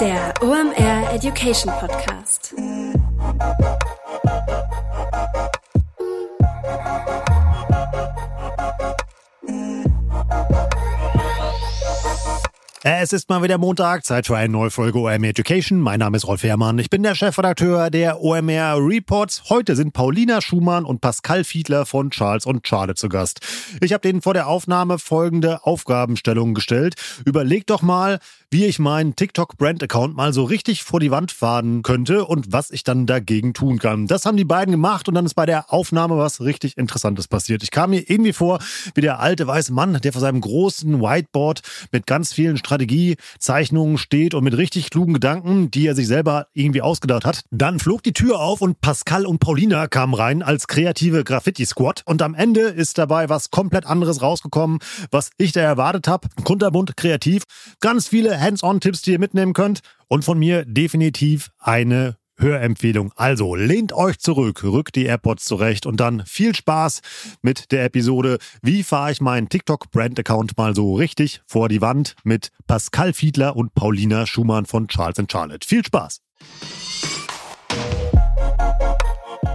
Der OMR Education Podcast. Es ist mal wieder Montag, Zeit für eine neue Folge OMR Education. Mein Name ist Rolf Herrmann. Ich bin der Chefredakteur der OMR Reports. Heute sind Paulina Schumann und Pascal Fiedler von Charles und Charlotte zu Gast. Ich habe denen vor der Aufnahme folgende Aufgabenstellung gestellt. Überlegt doch mal, wie ich meinen TikTok-Brand-Account mal so richtig vor die Wand fahren könnte und was ich dann dagegen tun kann. Das haben die beiden gemacht und dann ist bei der Aufnahme was richtig Interessantes passiert. Ich kam mir irgendwie vor wie der alte weiße Mann, der vor seinem großen Whiteboard mit ganz vielen Strategiezeichnungen steht und mit richtig klugen Gedanken, die er sich selber irgendwie ausgedacht hat. Dann flog die Tür auf und Pascal und Paulina kamen rein als kreative Graffiti-Squad und am Ende ist dabei was komplett anderes rausgekommen, was ich da erwartet habe. Kunterbunt, kreativ, ganz viele Hands-on-Tipps, die ihr mitnehmen könnt. Und von mir definitiv eine Hörempfehlung. Also lehnt euch zurück, rückt die AirPods zurecht und dann viel Spaß mit der Episode. Wie fahre ich meinen TikTok-Brand-Account mal so richtig vor die Wand mit Pascal Fiedler und Paulina Schumann von Charles Charlotte. Viel Spaß!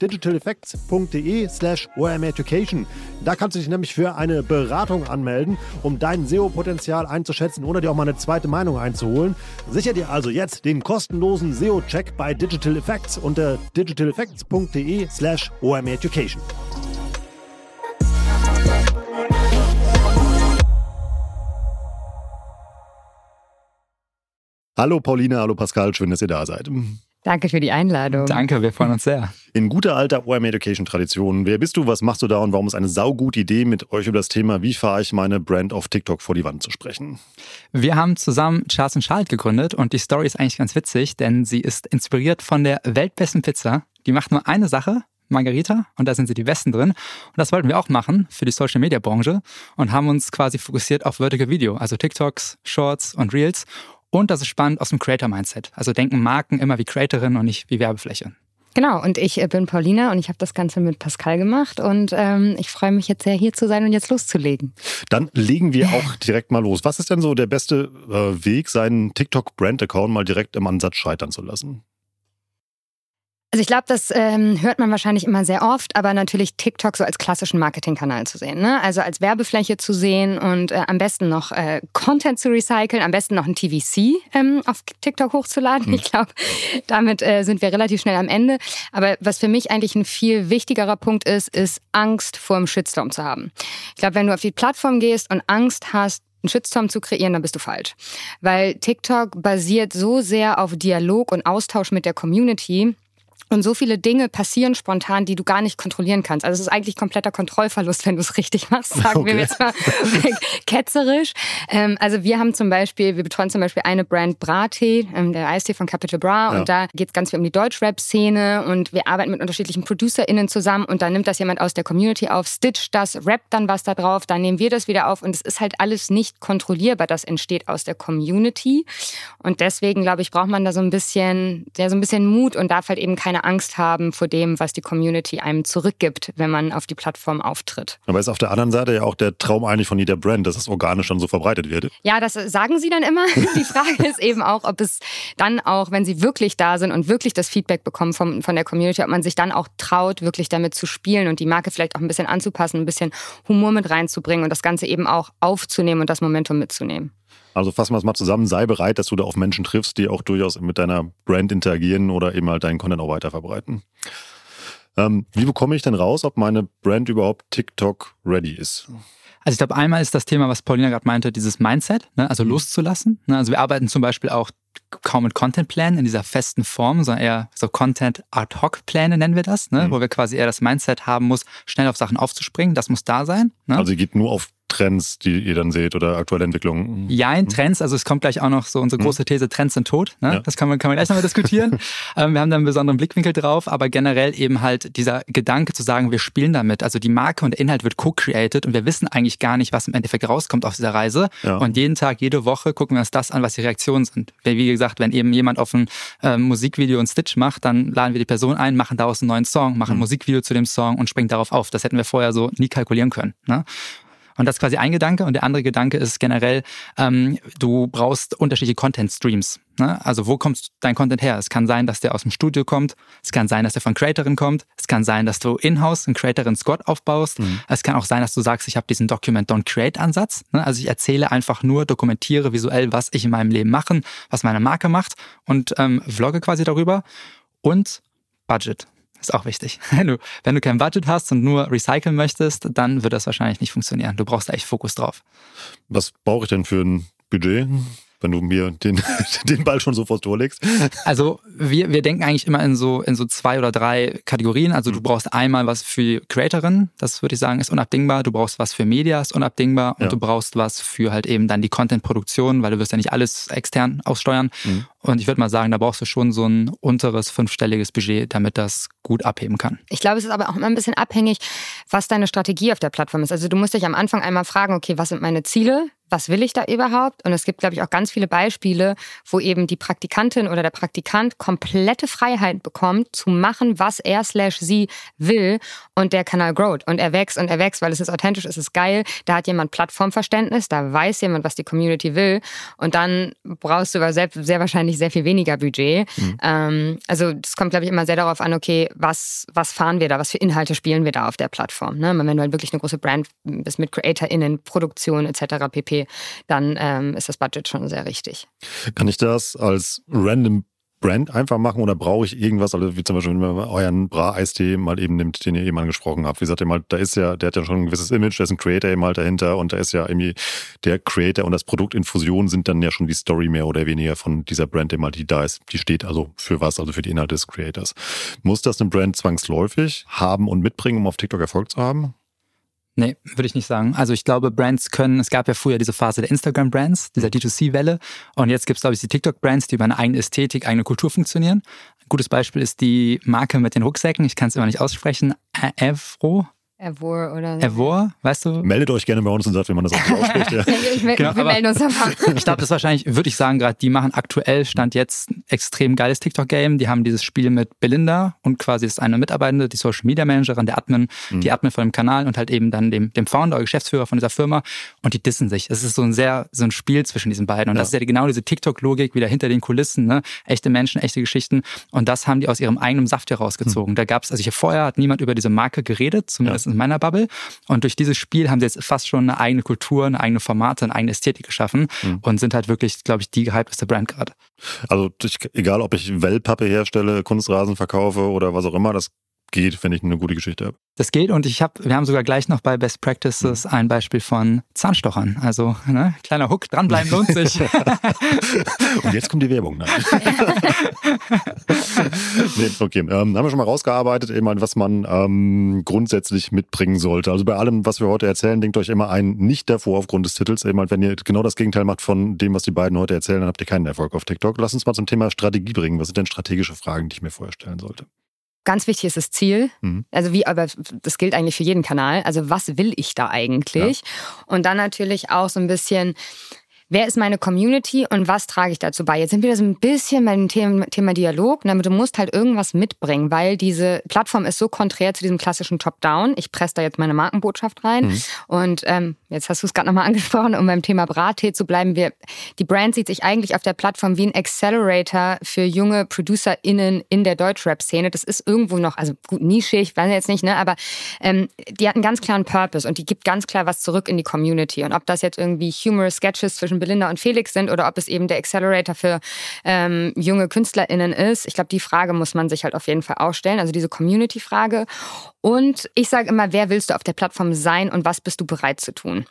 digitaleffects.de slash omeducation. Da kannst du dich nämlich für eine Beratung anmelden, um dein SEO-Potenzial einzuschätzen oder dir auch mal eine zweite Meinung einzuholen. Sicher dir also jetzt den kostenlosen SEO-Check bei Digital Effects unter digitaleffects.de slash omeducation. Hallo Pauline, hallo Pascal, schön, dass ihr da seid. Danke für die Einladung. Danke, wir freuen uns sehr. In guter alter OM Education Tradition. Wer bist du, was machst du da und warum ist eine saugute Idee, mit euch über das Thema, wie fahre ich meine Brand auf TikTok vor die Wand zu sprechen? Wir haben zusammen Charles Charlotte gegründet und die Story ist eigentlich ganz witzig, denn sie ist inspiriert von der weltbesten Pizza. Die macht nur eine Sache, Margarita und da sind sie die Besten drin. Und das wollten wir auch machen für die Social Media Branche und haben uns quasi fokussiert auf Vertical Video, also TikToks, Shorts und Reels und das ist spannend aus dem Creator-Mindset. Also denken Marken immer wie Creatorin und nicht wie Werbefläche. Genau, und ich äh, bin Paulina und ich habe das Ganze mit Pascal gemacht und ähm, ich freue mich jetzt sehr, hier zu sein und jetzt loszulegen. Dann legen wir auch direkt mal los. Was ist denn so der beste äh, Weg, seinen TikTok-Brand-Account mal direkt im Ansatz scheitern zu lassen? Also ich glaube, das ähm, hört man wahrscheinlich immer sehr oft, aber natürlich TikTok so als klassischen Marketingkanal zu sehen. Ne? Also als Werbefläche zu sehen und äh, am besten noch äh, Content zu recyceln, am besten noch ein TVC ähm, auf TikTok hochzuladen. Hm. Ich glaube, damit äh, sind wir relativ schnell am Ende. Aber was für mich eigentlich ein viel wichtigerer Punkt ist, ist Angst vor dem Shitstorm zu haben. Ich glaube, wenn du auf die Plattform gehst und Angst hast, einen Shitstorm zu kreieren, dann bist du falsch. Weil TikTok basiert so sehr auf Dialog und Austausch mit der Community, und so viele Dinge passieren spontan, die du gar nicht kontrollieren kannst. Also es ist eigentlich kompletter Kontrollverlust, wenn du es richtig machst, sagen okay. wir jetzt mal ketzerisch. Ähm, also wir haben zum Beispiel, wir betreuen zum Beispiel eine Brand Brattee, ähm, der Eistee von Capital Bra. Ja. Und da geht es ganz viel um die Deutschrap-Szene und wir arbeiten mit unterschiedlichen ProducerInnen zusammen und dann nimmt das jemand aus der Community auf, stitcht das, rappt dann was da drauf, dann nehmen wir das wieder auf und es ist halt alles nicht kontrollierbar. Das entsteht aus der Community. Und deswegen, glaube ich, braucht man da so ein bisschen, ja, so ein bisschen Mut und darf halt eben keine Angst haben vor dem, was die Community einem zurückgibt, wenn man auf die Plattform auftritt. Aber ist auf der anderen Seite ja auch der Traum eigentlich von jeder Brand, dass es organisch dann so verbreitet wird. Ja, das sagen sie dann immer. Die Frage ist eben auch, ob es dann auch, wenn sie wirklich da sind und wirklich das Feedback bekommen vom, von der Community, ob man sich dann auch traut, wirklich damit zu spielen und die Marke vielleicht auch ein bisschen anzupassen, ein bisschen Humor mit reinzubringen und das Ganze eben auch aufzunehmen und das Momentum mitzunehmen. Also fassen wir es mal zusammen, sei bereit, dass du da auf Menschen triffst, die auch durchaus mit deiner Brand interagieren oder eben halt deinen Content auch weiter verbreiten. Ähm, wie bekomme ich denn raus, ob meine Brand überhaupt TikTok ready ist? Also ich glaube, einmal ist das Thema, was Paulina gerade meinte, dieses Mindset, ne? also mhm. loszulassen. Ne? Also wir arbeiten zum Beispiel auch kaum mit Content-Plänen in dieser festen Form, sondern eher so Content-Ad-Hoc-Pläne nennen wir das, ne? Mhm. wo wir quasi eher das Mindset haben muss, schnell auf Sachen aufzuspringen. Das muss da sein. Ne? Also ihr geht nur auf Trends, die ihr dann seht oder aktuelle Entwicklungen? Ja, in Trends. Also es kommt gleich auch noch so unsere große These, Trends sind tot. Ne? Ja. Das kann man, kann man gleich nochmal diskutieren. ähm, wir haben da einen besonderen Blickwinkel drauf, aber generell eben halt dieser Gedanke zu sagen, wir spielen damit. Also die Marke und der Inhalt wird co-created und wir wissen eigentlich gar nicht, was im Endeffekt rauskommt aus dieser Reise. Ja. Und jeden Tag, jede Woche gucken wir uns das an, was die Reaktionen sind. Wie gesagt, wenn eben jemand auf ein äh, Musikvideo einen Stitch macht, dann laden wir die Person ein, machen daraus einen neuen Song, machen ein mhm. Musikvideo zu dem Song und springen darauf auf. Das hätten wir vorher so nie kalkulieren können. Ne? Und das ist quasi ein Gedanke. Und der andere Gedanke ist generell, ähm, du brauchst unterschiedliche Content-Streams. Ne? Also wo kommt dein Content her? Es kann sein, dass der aus dem Studio kommt. Es kann sein, dass der von Creatorin kommt. Es kann sein, dass du in-house einen Creatorin-Squad aufbaust. Mhm. Es kann auch sein, dass du sagst, ich habe diesen Document-Don't-Create-Ansatz. Ne? Also ich erzähle einfach nur, dokumentiere visuell, was ich in meinem Leben mache, was meine Marke macht und ähm, vlogge quasi darüber. Und Budget. Ist auch wichtig. Wenn du, kein Budget hast und nur recyceln möchtest, dann wird das wahrscheinlich nicht funktionieren. Du brauchst echt Fokus drauf. Was brauche ich denn für ein Budget? Wenn du mir den, den Ball schon so vor Tor legst? Also wir, wir denken eigentlich immer in so, in so zwei oder drei Kategorien. Also du mhm. brauchst einmal was für Creatorin, das würde ich sagen, ist unabdingbar. Du brauchst was für Media, ist unabdingbar. Und ja. du brauchst was für halt eben dann die Content-Produktion, weil du wirst ja nicht alles extern aussteuern. Mhm. Und ich würde mal sagen, da brauchst du schon so ein unteres fünfstelliges Budget, damit das gut abheben kann. Ich glaube, es ist aber auch immer ein bisschen abhängig, was deine Strategie auf der Plattform ist. Also du musst dich am Anfang einmal fragen, okay, was sind meine Ziele? Was will ich da überhaupt? Und es gibt, glaube ich, auch ganz viele Beispiele, wo eben die Praktikantin oder der Praktikant komplette Freiheit bekommt, zu machen, was er slash sie will und der Kanal growt. Und er wächst und er wächst, weil es ist authentisch, es ist geil. Da hat jemand Plattformverständnis, da weiß jemand, was die Community will. Und dann brauchst du aber sehr, sehr wahrscheinlich sehr viel weniger Budget. Mhm. Ähm, also das kommt, glaube ich, immer sehr darauf an, okay, was, was fahren wir da, was für Inhalte spielen wir da auf der Plattform. Ne? Wenn du halt wirklich eine große Brand bist mit CreatorInnen, Produktion etc. pp dann ähm, ist das Budget schon sehr richtig. Kann ich das als random Brand einfach machen oder brauche ich irgendwas, also wie zum Beispiel, wenn man euren Bra-Eistee mal eben nimmt, den ihr eben angesprochen habt. Wie gesagt, mal, da ist ja, der hat ja schon ein gewisses Image, da ist ein Creator eben halt dahinter und da ist ja irgendwie der Creator und das Produkt Infusion sind dann ja schon die Story mehr oder weniger von dieser Brand, eben halt, die da ist. Die steht also für was, also für die Inhalte des Creators. Muss das eine Brand zwangsläufig haben und mitbringen, um auf TikTok Erfolg zu haben? Nee, würde ich nicht sagen. Also ich glaube, Brands können, es gab ja früher diese Phase der Instagram-Brands, dieser D2C-Welle. Und jetzt gibt es, glaube ich, die TikTok-Brands, die über eine eigene Ästhetik, eigene Kultur funktionieren. Ein gutes Beispiel ist die Marke mit den Rucksäcken. Ich kann es immer nicht aussprechen. Avro. Avor oder. Avor, weißt du? Meldet euch gerne bei uns und sagt, wie man das auch ausspricht. Ja. ich, genau, wir melden uns einfach. ich glaube, das ist wahrscheinlich, würde ich sagen, gerade die machen aktuell, stand jetzt ein extrem geiles TikTok-Game. Die haben dieses Spiel mit Belinda und quasi ist eine Mitarbeitende, die Social Media Managerin, der Admin, mhm. die Admin von dem Kanal und halt eben dann dem, dem Founder oder Geschäftsführer von dieser Firma und die dissen sich. Es ist so ein sehr, so ein Spiel zwischen diesen beiden. Und ja. das ist ja genau diese TikTok-Logik wieder hinter den Kulissen, ne? Echte Menschen, echte Geschichten. Und das haben die aus ihrem eigenen Saft herausgezogen. Mhm. Da gab es, also ich vorher hat niemand über diese Marke geredet, zumindest ja. In meiner Bubble. Und durch dieses Spiel haben sie jetzt fast schon eine eigene Kultur, eine eigene Formate, eine eigene Ästhetik geschaffen mhm. und sind halt wirklich, glaube ich, die gehypteste Brand gerade. Also ich, egal, ob ich Wellpappe herstelle, Kunstrasen verkaufe oder was auch immer, das geht, wenn ich eine gute Geschichte habe. Das geht und ich habe, wir haben sogar gleich noch bei Best Practices mhm. ein Beispiel von Zahnstochern. Also ne, kleiner Hook, dranbleiben lohnt sich. und jetzt kommt die Werbung. Ne? nee, okay, ähm, haben wir schon mal rausgearbeitet, eben was man ähm, grundsätzlich mitbringen sollte. Also bei allem, was wir heute erzählen, denkt euch immer ein nicht davor aufgrund des Titels. Eben wenn ihr genau das Gegenteil macht von dem, was die beiden heute erzählen, dann habt ihr keinen Erfolg auf TikTok. Lass uns mal zum Thema Strategie bringen. Was sind denn strategische Fragen, die ich mir vorher stellen sollte? Ganz wichtig ist das Ziel. Mhm. Also wie, aber das gilt eigentlich für jeden Kanal. Also was will ich da eigentlich? Ja. Und dann natürlich auch so ein bisschen, wer ist meine Community und was trage ich dazu bei? Jetzt sind wir so ein bisschen beim Thema, Thema Dialog. Damit du musst halt irgendwas mitbringen, weil diese Plattform ist so konträr zu diesem klassischen Top-Down. Ich presse da jetzt meine Markenbotschaft rein. Mhm. Und ähm, jetzt hast du es gerade nochmal angesprochen, um beim Thema Brattee zu bleiben. Wir, die Brand sieht sich eigentlich auf der Plattform wie ein Accelerator für junge ProducerInnen in der Deutschrap-Szene. Das ist irgendwo noch, also gut, nischig, weiß ich jetzt nicht, ne? aber ähm, die hat einen ganz klaren Purpose und die gibt ganz klar was zurück in die Community. Und ob das jetzt irgendwie humorous Sketches zwischen Belinda und Felix sind oder ob es eben der Accelerator für ähm, junge KünstlerInnen ist. Ich glaube, die Frage muss man sich halt auf jeden Fall auch stellen, also diese Community-Frage. Und ich sage immer, wer willst du auf der Plattform sein und was bist du bereit zu tun?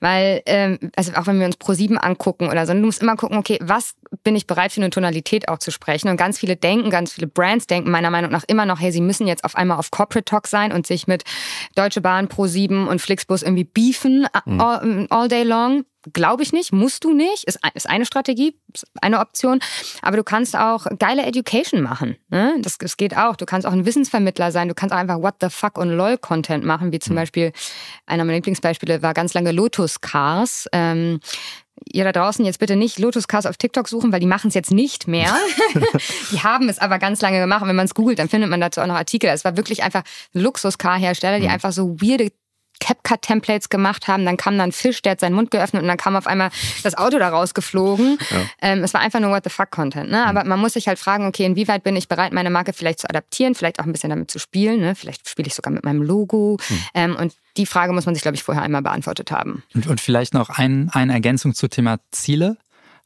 Weil, ähm, also auch wenn wir uns Pro7 angucken oder so, du musst immer gucken, okay, was bin ich bereit für eine Tonalität auch zu sprechen? Und ganz viele denken, ganz viele Brands denken meiner Meinung nach immer noch, hey, sie müssen jetzt auf einmal auf Corporate Talk sein und sich mit Deutsche Bahn, Pro7 und Flixbus irgendwie beefen mhm. all, all day long. Glaube ich nicht, musst du nicht, ist, ist eine Strategie, ist eine Option. Aber du kannst auch geile Education machen. Ne? Das, das geht auch. Du kannst auch ein Wissensvermittler sein. Du kannst auch einfach What the fuck und LOL Content machen, wie zum mhm. Beispiel, einer meiner Lieblingsbeispiele war ganz lange Lotus Cars. Ähm, ihr da draußen jetzt bitte nicht Lotus Cars auf TikTok suchen, weil die machen es jetzt nicht mehr. die haben es aber ganz lange gemacht. Und wenn man es googelt, dann findet man dazu auch noch Artikel. Es war wirklich einfach Luxus-Car-Hersteller, die mhm. einfach so weirde CapCut-Templates gemacht haben. Dann kam dann Fisch, der hat seinen Mund geöffnet und dann kam auf einmal das Auto da rausgeflogen. Ja. Ähm, es war einfach nur What the fuck-Content. Ne? Aber mhm. man muss sich halt fragen, okay, inwieweit bin ich bereit, meine Marke vielleicht zu adaptieren, vielleicht auch ein bisschen damit zu spielen. Ne? Vielleicht spiele ich sogar mit meinem Logo. Mhm. Ähm, und die Frage muss man sich, glaube ich, vorher einmal beantwortet haben. Und, und vielleicht noch ein, eine Ergänzung zum Thema Ziele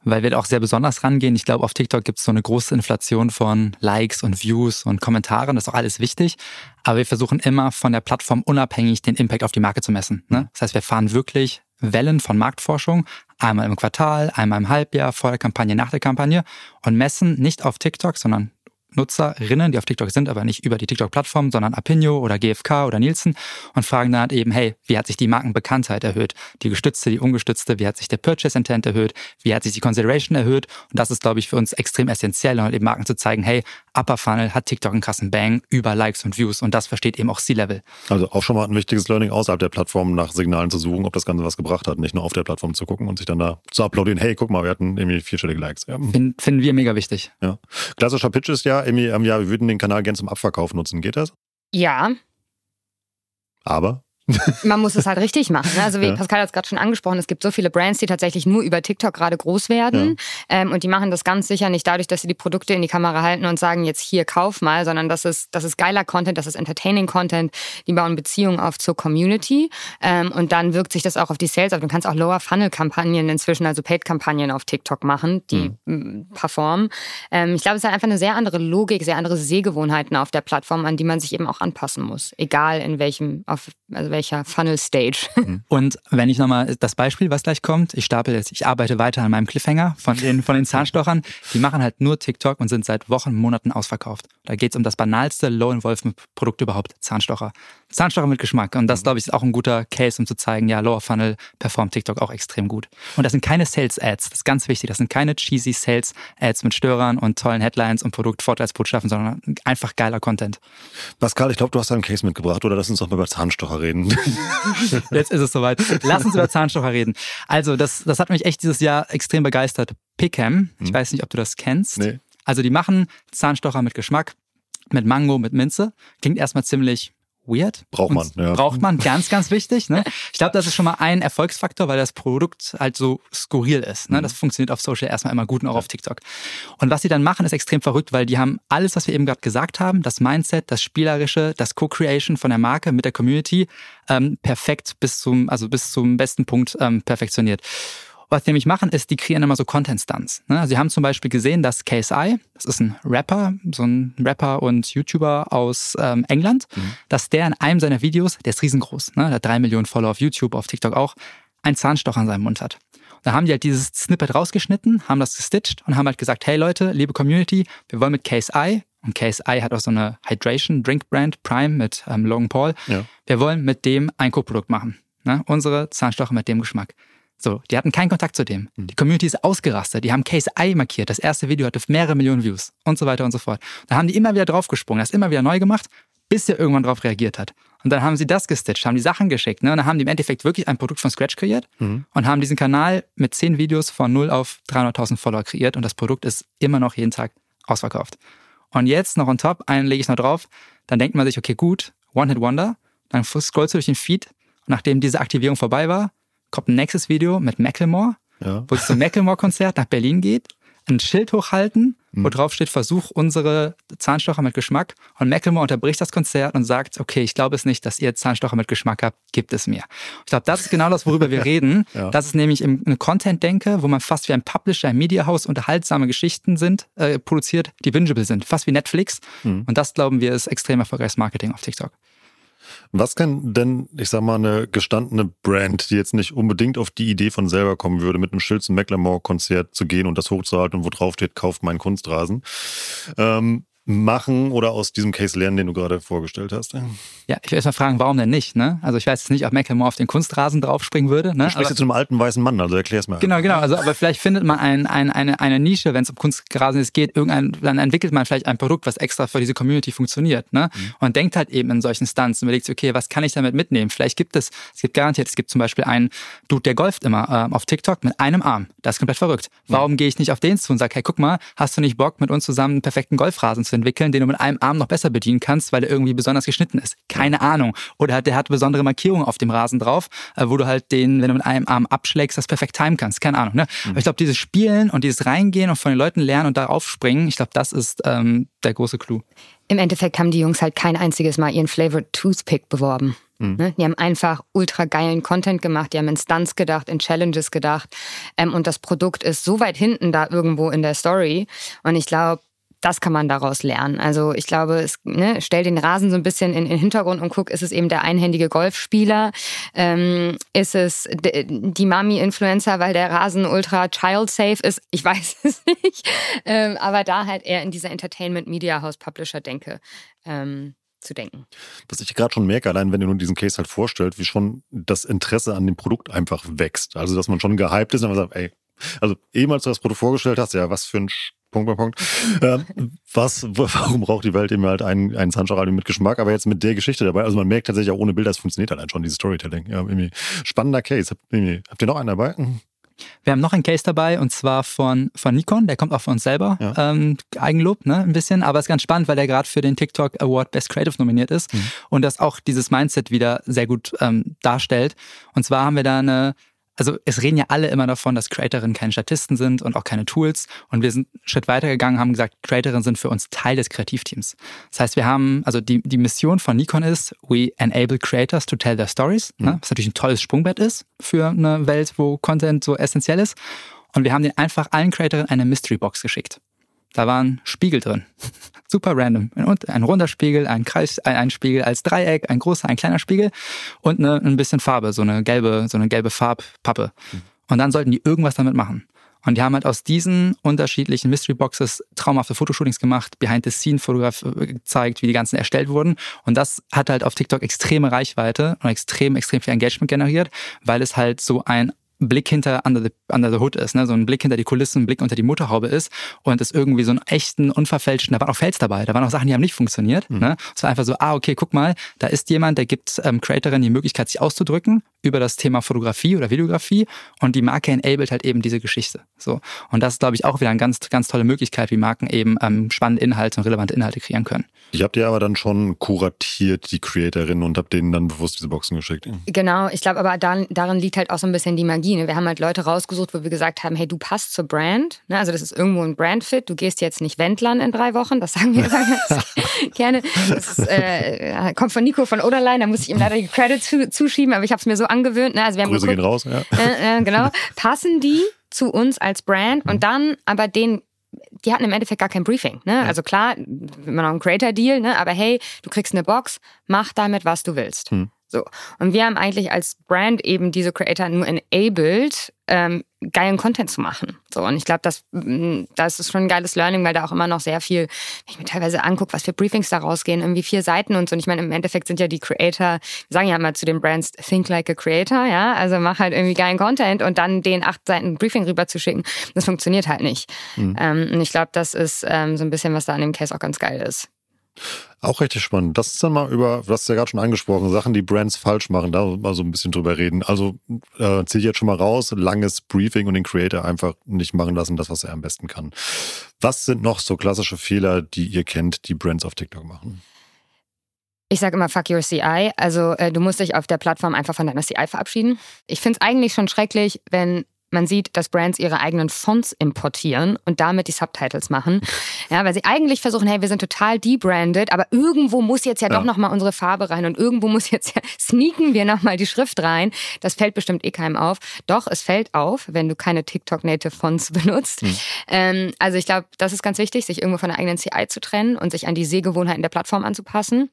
weil wir da auch sehr besonders rangehen. Ich glaube, auf TikTok gibt es so eine große Inflation von Likes und Views und Kommentaren. Das ist auch alles wichtig. Aber wir versuchen immer von der Plattform unabhängig den Impact auf die Marke zu messen. Ne? Das heißt, wir fahren wirklich Wellen von Marktforschung, einmal im Quartal, einmal im Halbjahr, vor der Kampagne, nach der Kampagne und messen nicht auf TikTok, sondern Nutzerinnen, die auf TikTok sind, aber nicht über die TikTok-Plattform, sondern Apinio oder GFK oder Nielsen und fragen dann halt eben, hey, wie hat sich die Markenbekanntheit erhöht? Die gestützte, die ungestützte, wie hat sich der Purchase Intent erhöht? Wie hat sich die Consideration erhöht? Und das ist, glaube ich, für uns extrem essentiell, um halt eben Marken zu zeigen, hey, Upper Funnel hat TikTok einen krassen Bang über Likes und Views und das versteht eben auch C-Level. Also auch schon mal ein wichtiges Learning außerhalb der Plattform nach Signalen zu suchen, ob das Ganze was gebracht hat, nicht nur auf der Plattform zu gucken und sich dann da zu uploaden, hey, guck mal, wir hatten irgendwie vierstellige Likes. Ja. Find, finden wir mega wichtig. Ja. Klassischer Pitch ist ja, irgendwie, ähm, ja, wir würden den Kanal gerne zum Abverkauf nutzen. Geht das? Ja. Aber? Man muss es halt richtig machen. Ne? Also wie ja. Pascal hat es gerade schon angesprochen, es gibt so viele Brands, die tatsächlich nur über TikTok gerade groß werden. Ja. Ähm, und die machen das ganz sicher nicht dadurch, dass sie die Produkte in die Kamera halten und sagen, jetzt hier kauf mal, sondern das ist, das ist geiler Content, das ist entertaining Content. Die bauen Beziehungen auf zur Community. Ähm, und dann wirkt sich das auch auf die Sales auf. Du kannst auch Lower-Funnel-Kampagnen inzwischen, also Paid-Kampagnen auf TikTok machen, die mhm. performen. Ähm, ich glaube, es ist einfach eine sehr andere Logik, sehr andere Sehgewohnheiten auf der Plattform, an die man sich eben auch anpassen muss. Egal in welchem, auf, also welcher Funnel Stage. Mhm. Und wenn ich nochmal das Beispiel, was gleich kommt, ich stapel jetzt, ich arbeite weiter an meinem Cliffhanger von den, von den Zahnstochern, die machen halt nur TikTok und sind seit Wochen, Monaten ausverkauft. Da geht es um das banalste Low-Involvement-Produkt überhaupt, Zahnstocher. Zahnstocher mit Geschmack. Und das, mhm. glaube ich, ist auch ein guter Case, um zu zeigen, ja, Lower Funnel performt TikTok auch extrem gut. Und das sind keine Sales-Ads, das ist ganz wichtig. Das sind keine cheesy Sales-Ads mit Störern und tollen Headlines und Produktvorteilsbotschaften, sondern einfach geiler Content. Pascal, ich glaube, du hast da einen Case mitgebracht, oder lass uns doch mal über Zahnstocher reden. Jetzt ist es soweit. Lass uns über Zahnstocher reden. Also, das, das hat mich echt dieses Jahr extrem begeistert. Pickham, ich hm. weiß nicht, ob du das kennst. Nee. Also, die machen Zahnstocher mit Geschmack, mit Mango, mit Minze. Klingt erstmal ziemlich weird. Braucht man, ja. Braucht man, ganz, ganz wichtig. Ne? Ich glaube, das ist schon mal ein Erfolgsfaktor, weil das Produkt halt so skurril ist. Ne? Mhm. Das funktioniert auf Social erstmal immer gut und auch auf TikTok. Und was sie dann machen, ist extrem verrückt, weil die haben alles, was wir eben gerade gesagt haben, das Mindset, das Spielerische, das Co-Creation von der Marke mit der Community, ähm, perfekt bis zum, also bis zum besten Punkt ähm, perfektioniert. Was die nämlich machen, ist, die kreieren immer so Content-Stunts. Ne? Sie haben zum Beispiel gesehen, dass KSI, das ist ein Rapper, so ein Rapper und YouTuber aus ähm, England, mhm. dass der in einem seiner Videos, der ist riesengroß, ne? der hat drei Millionen Follower auf YouTube, auf TikTok auch, einen Zahnstocher an seinem Mund hat. Da haben die halt dieses Snippet rausgeschnitten, haben das gestitcht und haben halt gesagt, hey Leute, liebe Community, wir wollen mit KSI, und KSI hat auch so eine Hydration Drink Brand, Prime mit ähm, Logan Paul, ja. wir wollen mit dem ein Co-Produkt machen. Ne? Unsere Zahnstocher mit dem Geschmack. So, die hatten keinen Kontakt zu dem. Mhm. Die Community ist ausgerastet. Die haben Case I markiert. Das erste Video hatte mehrere Millionen Views und so weiter und so fort. Da haben die immer wieder draufgesprungen, das immer wieder neu gemacht, bis er irgendwann drauf reagiert hat. Und dann haben sie das gestitcht, haben die Sachen geschickt. Ne? Und dann haben die im Endeffekt wirklich ein Produkt von Scratch kreiert mhm. und haben diesen Kanal mit zehn Videos von 0 auf 300.000 Follower kreiert. Und das Produkt ist immer noch jeden Tag ausverkauft. Und jetzt noch on top, einen lege ich noch drauf. Dann denkt man sich, okay, gut, One-Hit-Wonder. Dann scrollst du durch den Feed. Und nachdem diese Aktivierung vorbei war, kommt ein nächstes Video mit Macklemore, ja. wo es zum Macklemore-Konzert nach Berlin geht, ein Schild hochhalten wo drauf steht, versuch unsere Zahnstocher mit Geschmack. Und Macklemore unterbricht das Konzert und sagt, okay, ich glaube es nicht, dass ihr Zahnstocher mit Geschmack habt, gibt es mir. Ich glaube, das ist genau das, worüber wir reden. ja. Das ist nämlich eine Content-Denke, wo man fast wie ein Publisher, ein Mediahaus unterhaltsame Geschichten sind, äh, produziert, die bingeable sind, fast wie Netflix. Mhm. Und das, glauben wir, ist extrem erfolgreiches Marketing auf TikTok. Was kann denn, ich sag mal, eine gestandene Brand, die jetzt nicht unbedingt auf die Idee von selber kommen würde, mit einem Schild zum Macklemore-Konzert zu gehen und das hochzuhalten und wo drauf steht, kauft meinen Kunstrasen, ähm, machen oder aus diesem Case lernen, den du gerade vorgestellt hast? Ja, ich will erst mal fragen, warum denn nicht? Ne? Also ich weiß jetzt nicht, ob Macklemore auf den Kunstrasen draufspringen würde. Ne? Du sprichst jetzt zu einem alten weißen Mann, also erklär's mal. Genau, genau. Also, aber vielleicht findet man ein, ein, eine, eine Nische, wenn es um Kunstrasen geht, irgendein, dann entwickelt man vielleicht ein Produkt, was extra für diese Community funktioniert. Ne? Mhm. Und denkt halt eben in solchen Stunts und überlegt sich, okay, was kann ich damit mitnehmen? Vielleicht gibt es, es gibt garantiert, es gibt zum Beispiel einen Dude, der golft immer äh, auf TikTok mit einem Arm. Das ist komplett verrückt. Warum mhm. gehe ich nicht auf den zu und sage, hey, guck mal, hast du nicht Bock, mit uns zusammen einen perfekten Golfrasen zu entwickeln, den du mit einem Arm noch besser bedienen kannst, weil er irgendwie besonders geschnitten ist. Keine Ahnung. Oder der hat besondere Markierungen auf dem Rasen drauf, äh, wo du halt den, wenn du mit einem Arm abschlägst, das perfekt timen kannst. Keine Ahnung. Ne? Mhm. Aber ich glaube, dieses Spielen und dieses Reingehen und von den Leuten lernen und darauf springen, ich glaube, das ist ähm, der große Clou. Im Endeffekt haben die Jungs halt kein einziges Mal ihren Flavored Toothpick beworben. Mhm. Ne? Die haben einfach ultra geilen Content gemacht, die haben in Stunts gedacht, in Challenges gedacht. Ähm, und das Produkt ist so weit hinten da irgendwo in der Story. Und ich glaube, das kann man daraus lernen. Also ich glaube, es ne, stell den Rasen so ein bisschen in, den Hintergrund und guck, ist es eben der einhändige Golfspieler? Ähm, ist es die Mami-Influencer, weil der Rasen ultra child-safe ist? Ich weiß es nicht. Ähm, aber da halt eher in dieser Entertainment-Media-House-Publisher-Denke. Ähm, zu denken. Was ich gerade schon merke, allein wenn ihr nur diesen Case halt vorstellt, wie schon das Interesse an dem Produkt einfach wächst. Also, dass man schon gehypt ist und man sagt, ey, also ehemals du das Produkt vorgestellt hast, ja, was für ein Punkt, Punkt, Punkt. Äh, was, warum braucht die Welt eben halt einen, einen Sancho-Radio mit Geschmack, aber jetzt mit der Geschichte dabei? Also man merkt tatsächlich auch ohne Bilder, es funktioniert halt schon, dieses Storytelling. Ja, irgendwie spannender Case. Habt, habt ihr noch einen dabei? Wir haben noch einen Case dabei und zwar von, von Nikon, der kommt auch von uns selber. Ja. Ähm, Eigenlob, ne, ein bisschen, aber ist ganz spannend, weil der gerade für den TikTok Award Best Creative nominiert ist mhm. und das auch dieses Mindset wieder sehr gut ähm, darstellt. Und zwar haben wir da eine also es reden ja alle immer davon, dass Creatorinnen keine Statisten sind und auch keine Tools. Und wir sind einen Schritt weiter gegangen, haben gesagt, Creatorinnen sind für uns Teil des Kreativteams. Das heißt, wir haben, also die, die Mission von Nikon ist, we enable creators to tell their stories, mhm. ne? was natürlich ein tolles Sprungbrett ist für eine Welt, wo Content so essentiell ist. Und wir haben den einfach allen Creatorinnen eine Mystery Box geschickt. Da waren Spiegel drin. Super random. Ein runder Spiegel, ein Kreis, ein Spiegel als Dreieck, ein großer, ein kleiner Spiegel und eine, ein bisschen Farbe, so eine gelbe, so eine gelbe Farbpappe. Mhm. Und dann sollten die irgendwas damit machen. Und die haben halt aus diesen unterschiedlichen Mystery Boxes traumhafte Fotoshootings gemacht, Behind-the-Scene-Fotograf gezeigt, wie die ganzen erstellt wurden. Und das hat halt auf TikTok extreme Reichweite und extrem, extrem viel Engagement generiert, weil es halt so ein Blick hinter under the, under the Hood ist, ne? so ein Blick hinter die Kulissen, ein Blick unter die Motorhaube ist und es irgendwie so einen echten, unverfälschten, da waren auch Fails dabei, da waren auch Sachen, die haben nicht funktioniert. Mhm. Ne? Es war einfach so, ah, okay, guck mal, da ist jemand, der gibt ähm, Creatorinnen die Möglichkeit, sich auszudrücken über das Thema Fotografie oder Videografie und die Marke enabled halt eben diese Geschichte. So. Und das ist, glaube ich, auch wieder eine ganz, ganz tolle Möglichkeit, wie Marken eben ähm, spannende Inhalte und relevante Inhalte kreieren können. Ich habt ihr aber dann schon kuratiert, die Creatorinnen, und habt denen dann bewusst diese Boxen geschickt. Genau, ich glaube aber darin, darin liegt halt auch so ein bisschen die Magie. Ne? Wir haben halt Leute rausgesucht, wo wir gesagt haben, hey, du passt zur Brand. Ne? Also das ist irgendwo ein Brandfit. Du gehst jetzt nicht Wendlern in drei Wochen, das sagen wir gerne. Das ist, äh, kommt von Nico von Oderlein, da muss ich ihm leider die Credits zuschieben, aber ich habe es mir so angewöhnt. Ne? Also wir haben Grüße geguckt, gehen raus, ja. Äh, äh, genau. Passen die zu uns als Brand und mhm. dann aber den die hatten im Endeffekt gar kein Briefing. Ne? Also klar, immer noch ein Creator-Deal, ne? aber hey, du kriegst eine Box, mach damit, was du willst. Hm. So. Und wir haben eigentlich als Brand eben diese Creator nur enabled, ähm, geilen Content zu machen. So. Und ich glaube, das, mm, das ist schon ein geiles Learning, weil da auch immer noch sehr viel, wenn ich mir teilweise angucke, was für Briefings da rausgehen, irgendwie vier Seiten und so. Und ich meine, im Endeffekt sind ja die Creator, wir sagen ja immer zu den Brands, think like a creator, ja. Also mach halt irgendwie geilen Content und dann den acht Seiten Briefing rüber zu schicken. Das funktioniert halt nicht. Mhm. Ähm, und ich glaube, das ist ähm, so ein bisschen, was da an dem Case auch ganz geil ist. Auch richtig spannend. Das ist dann mal über, du hast ja gerade schon angesprochen, Sachen, die Brands falsch machen, da mal so ein bisschen drüber reden. Also äh, ziehe ich jetzt schon mal raus, langes Briefing und den Creator einfach nicht machen lassen, das, was er am besten kann. Was sind noch so klassische Fehler, die ihr kennt, die Brands auf TikTok machen? Ich sage immer, fuck your CI. Also äh, du musst dich auf der Plattform einfach von deiner CI verabschieden. Ich finde es eigentlich schon schrecklich, wenn man sieht, dass Brands ihre eigenen Fonts importieren und damit die Subtitles machen. Ja, weil sie eigentlich versuchen, hey, wir sind total debranded, aber irgendwo muss jetzt ja, ja. doch nochmal unsere Farbe rein und irgendwo muss jetzt ja, sneaken wir nochmal die Schrift rein. Das fällt bestimmt eh keinem auf. Doch, es fällt auf, wenn du keine TikTok-Native Fonts benutzt. Hm. Ähm, also ich glaube, das ist ganz wichtig, sich irgendwo von der eigenen CI zu trennen und sich an die Sehgewohnheiten der Plattform anzupassen.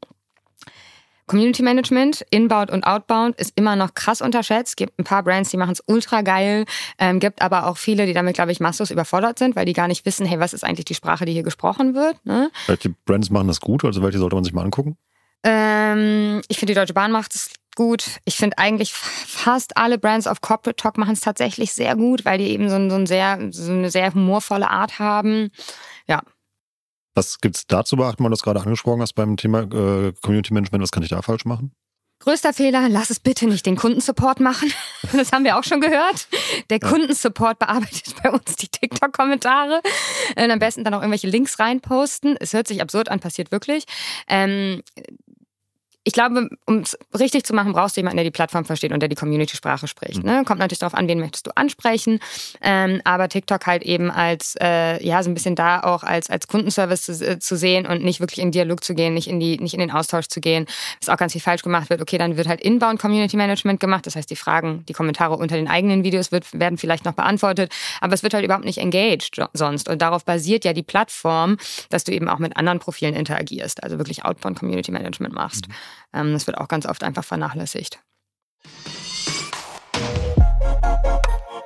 Community Management, Inbound und Outbound, ist immer noch krass unterschätzt. Gibt ein paar Brands, die machen es ultra geil. Ähm, gibt aber auch viele, die damit, glaube ich, masslos überfordert sind, weil die gar nicht wissen, hey, was ist eigentlich die Sprache, die hier gesprochen wird. Ne? Welche Brands machen das gut? Also welche sollte man sich mal angucken? Ähm, ich finde, die Deutsche Bahn macht es gut. Ich finde eigentlich fast alle Brands auf Corporate Talk machen es tatsächlich sehr gut, weil die eben so, so, ein sehr, so eine sehr humorvolle Art haben. Was gibt es da zu beachten, weil du das gerade angesprochen hast beim Thema äh, Community Management? Was kann ich da falsch machen? Größter Fehler, lass es bitte nicht den Kundensupport machen. Das haben wir auch schon gehört. Der ja. Kundensupport bearbeitet bei uns die TikTok-Kommentare. Und am besten dann auch irgendwelche Links reinposten. Es hört sich absurd an, passiert wirklich. Ähm, ich glaube, um es richtig zu machen, brauchst du jemanden, der die Plattform versteht und der die Community-Sprache spricht. Mhm. Ne? Kommt natürlich darauf an, wen möchtest du ansprechen. Ähm, aber TikTok halt eben als, äh, ja, so ein bisschen da auch als, als Kundenservice zu, äh, zu, sehen und nicht wirklich in Dialog zu gehen, nicht in, die, nicht in den Austausch zu gehen. Was auch ganz viel falsch gemacht wird. Okay, dann wird halt Inbound Community Management gemacht. Das heißt, die Fragen, die Kommentare unter den eigenen Videos wird, werden vielleicht noch beantwortet. Aber es wird halt überhaupt nicht engaged sonst. Und darauf basiert ja die Plattform, dass du eben auch mit anderen Profilen interagierst. Also wirklich Outbound Community Management machst. Mhm. Ähm, das wird auch ganz oft einfach vernachlässigt.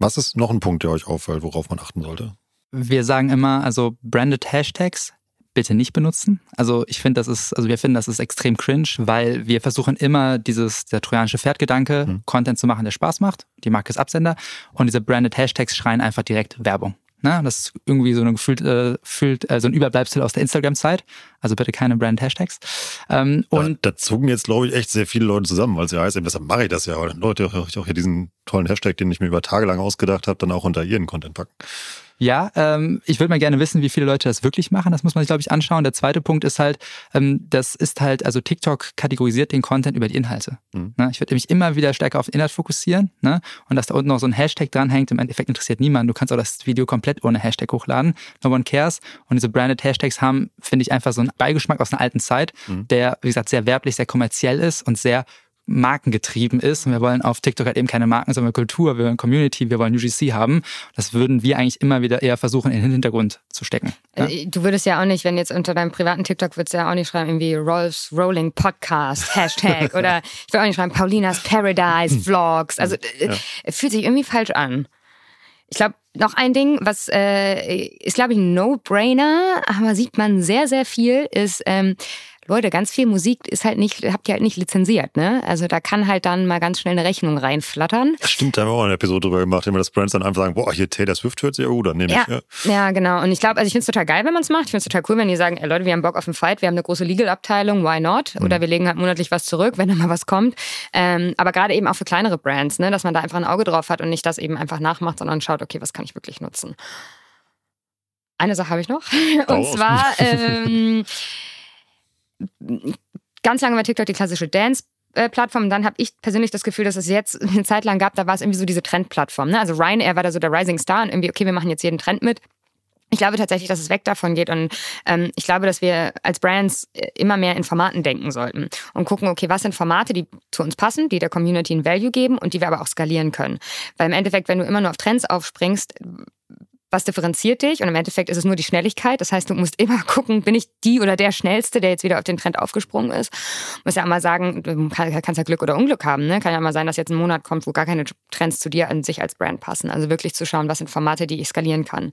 Was ist noch ein Punkt, der euch auffällt, worauf man achten sollte? Wir sagen immer, also branded Hashtags bitte nicht benutzen. Also ich finde, das ist, also wir finden, das ist extrem cringe, weil wir versuchen immer dieses, der trojanische Pferdgedanke, mhm. Content zu machen, der Spaß macht. Die Marke ist Absender. Und diese branded Hashtags schreien einfach direkt Werbung. Ne? Das ist irgendwie so ein gefühlt, äh, fühlt, äh, so ein Überbleibsel aus der Instagram-Zeit. Also bitte keine Brand-Hashtags. Ähm, und da, da zogen jetzt, glaube ich, echt sehr viele Leute zusammen, weil es ja heißt, deshalb mache ich das ja. Leute auch, auch hier diesen tollen Hashtag, den ich mir über Tage lang ausgedacht habe, dann auch unter ihren Content packen. Ja, ähm, ich würde mal gerne wissen, wie viele Leute das wirklich machen. Das muss man sich, glaube ich, anschauen. Der zweite Punkt ist halt, ähm, das ist halt, also TikTok kategorisiert den Content über die Inhalte. Mhm. Ne? Ich würde mich immer wieder stärker auf den Inhalt fokussieren. Ne? Und dass da unten noch so ein Hashtag dranhängt, im Endeffekt interessiert niemand. Du kannst auch das Video komplett ohne Hashtag hochladen. No one cares. Und diese branded Hashtags haben, finde ich, einfach so einen Beigeschmack aus einer alten Zeit, mhm. der, wie gesagt, sehr werblich, sehr kommerziell ist und sehr markengetrieben ist. Und wir wollen auf TikTok halt eben keine Marken, sondern Kultur, wir wollen Community, wir wollen UGC haben. Das würden wir eigentlich immer wieder eher versuchen, in den Hintergrund zu stecken. Ja? Äh, du würdest ja auch nicht, wenn jetzt unter deinem privaten TikTok würdest du ja auch nicht schreiben, irgendwie Rolfs Rolling Podcast, Hashtag oder ich würde auch nicht schreiben Paulinas Paradise Vlogs. Also äh, ja. fühlt sich irgendwie falsch an. Ich glaube, noch ein Ding, was äh, ist, glaube ich, ein No-Brainer, aber sieht man sehr, sehr viel, ist ähm, Leute, ganz viel Musik ist halt nicht, habt ihr halt nicht lizenziert, ne? Also da kann halt dann mal ganz schnell eine Rechnung reinflattern. Stimmt, da haben wir auch eine Episode drüber gemacht, immer das Brands dann einfach sagen, boah, hier Taylor Swift hört sich ja gut an, nehme ja, ich. Ja. ja, genau. Und ich glaube, also ich finde es total geil, wenn man es macht. Ich finde es total cool, wenn die sagen, ey Leute, wir haben Bock auf einen Fight, wir haben eine große Legal-Abteilung, why not? Oder mhm. wir legen halt monatlich was zurück, wenn da mal was kommt. Ähm, aber gerade eben auch für kleinere Brands, ne, dass man da einfach ein Auge drauf hat und nicht das eben einfach nachmacht, sondern schaut, okay, was kann ich wirklich nutzen? Eine Sache habe ich noch. Und zwar ähm, ganz lange war TikTok die klassische Dance. Plattform. Dann habe ich persönlich das Gefühl, dass es jetzt eine Zeit lang gab, da war es irgendwie so diese Trendplattform. Ne? Also Ryanair war da so der Rising Star und irgendwie, okay, wir machen jetzt jeden Trend mit. Ich glaube tatsächlich, dass es weg davon geht und ähm, ich glaube, dass wir als Brands äh, immer mehr in Formaten denken sollten und gucken, okay, was sind Formate, die zu uns passen, die der Community ein Value geben und die wir aber auch skalieren können. Weil im Endeffekt, wenn du immer nur auf Trends aufspringst, was differenziert dich? Und im Endeffekt ist es nur die Schnelligkeit. Das heißt, du musst immer gucken, bin ich die oder der Schnellste, der jetzt wieder auf den Trend aufgesprungen ist. Du musst ja mal sagen, du kannst ja Glück oder Unglück haben. Ne? Kann ja mal sein, dass jetzt ein Monat kommt, wo gar keine Trends zu dir an sich als Brand passen. Also wirklich zu schauen, was sind Formate, die ich skalieren kann.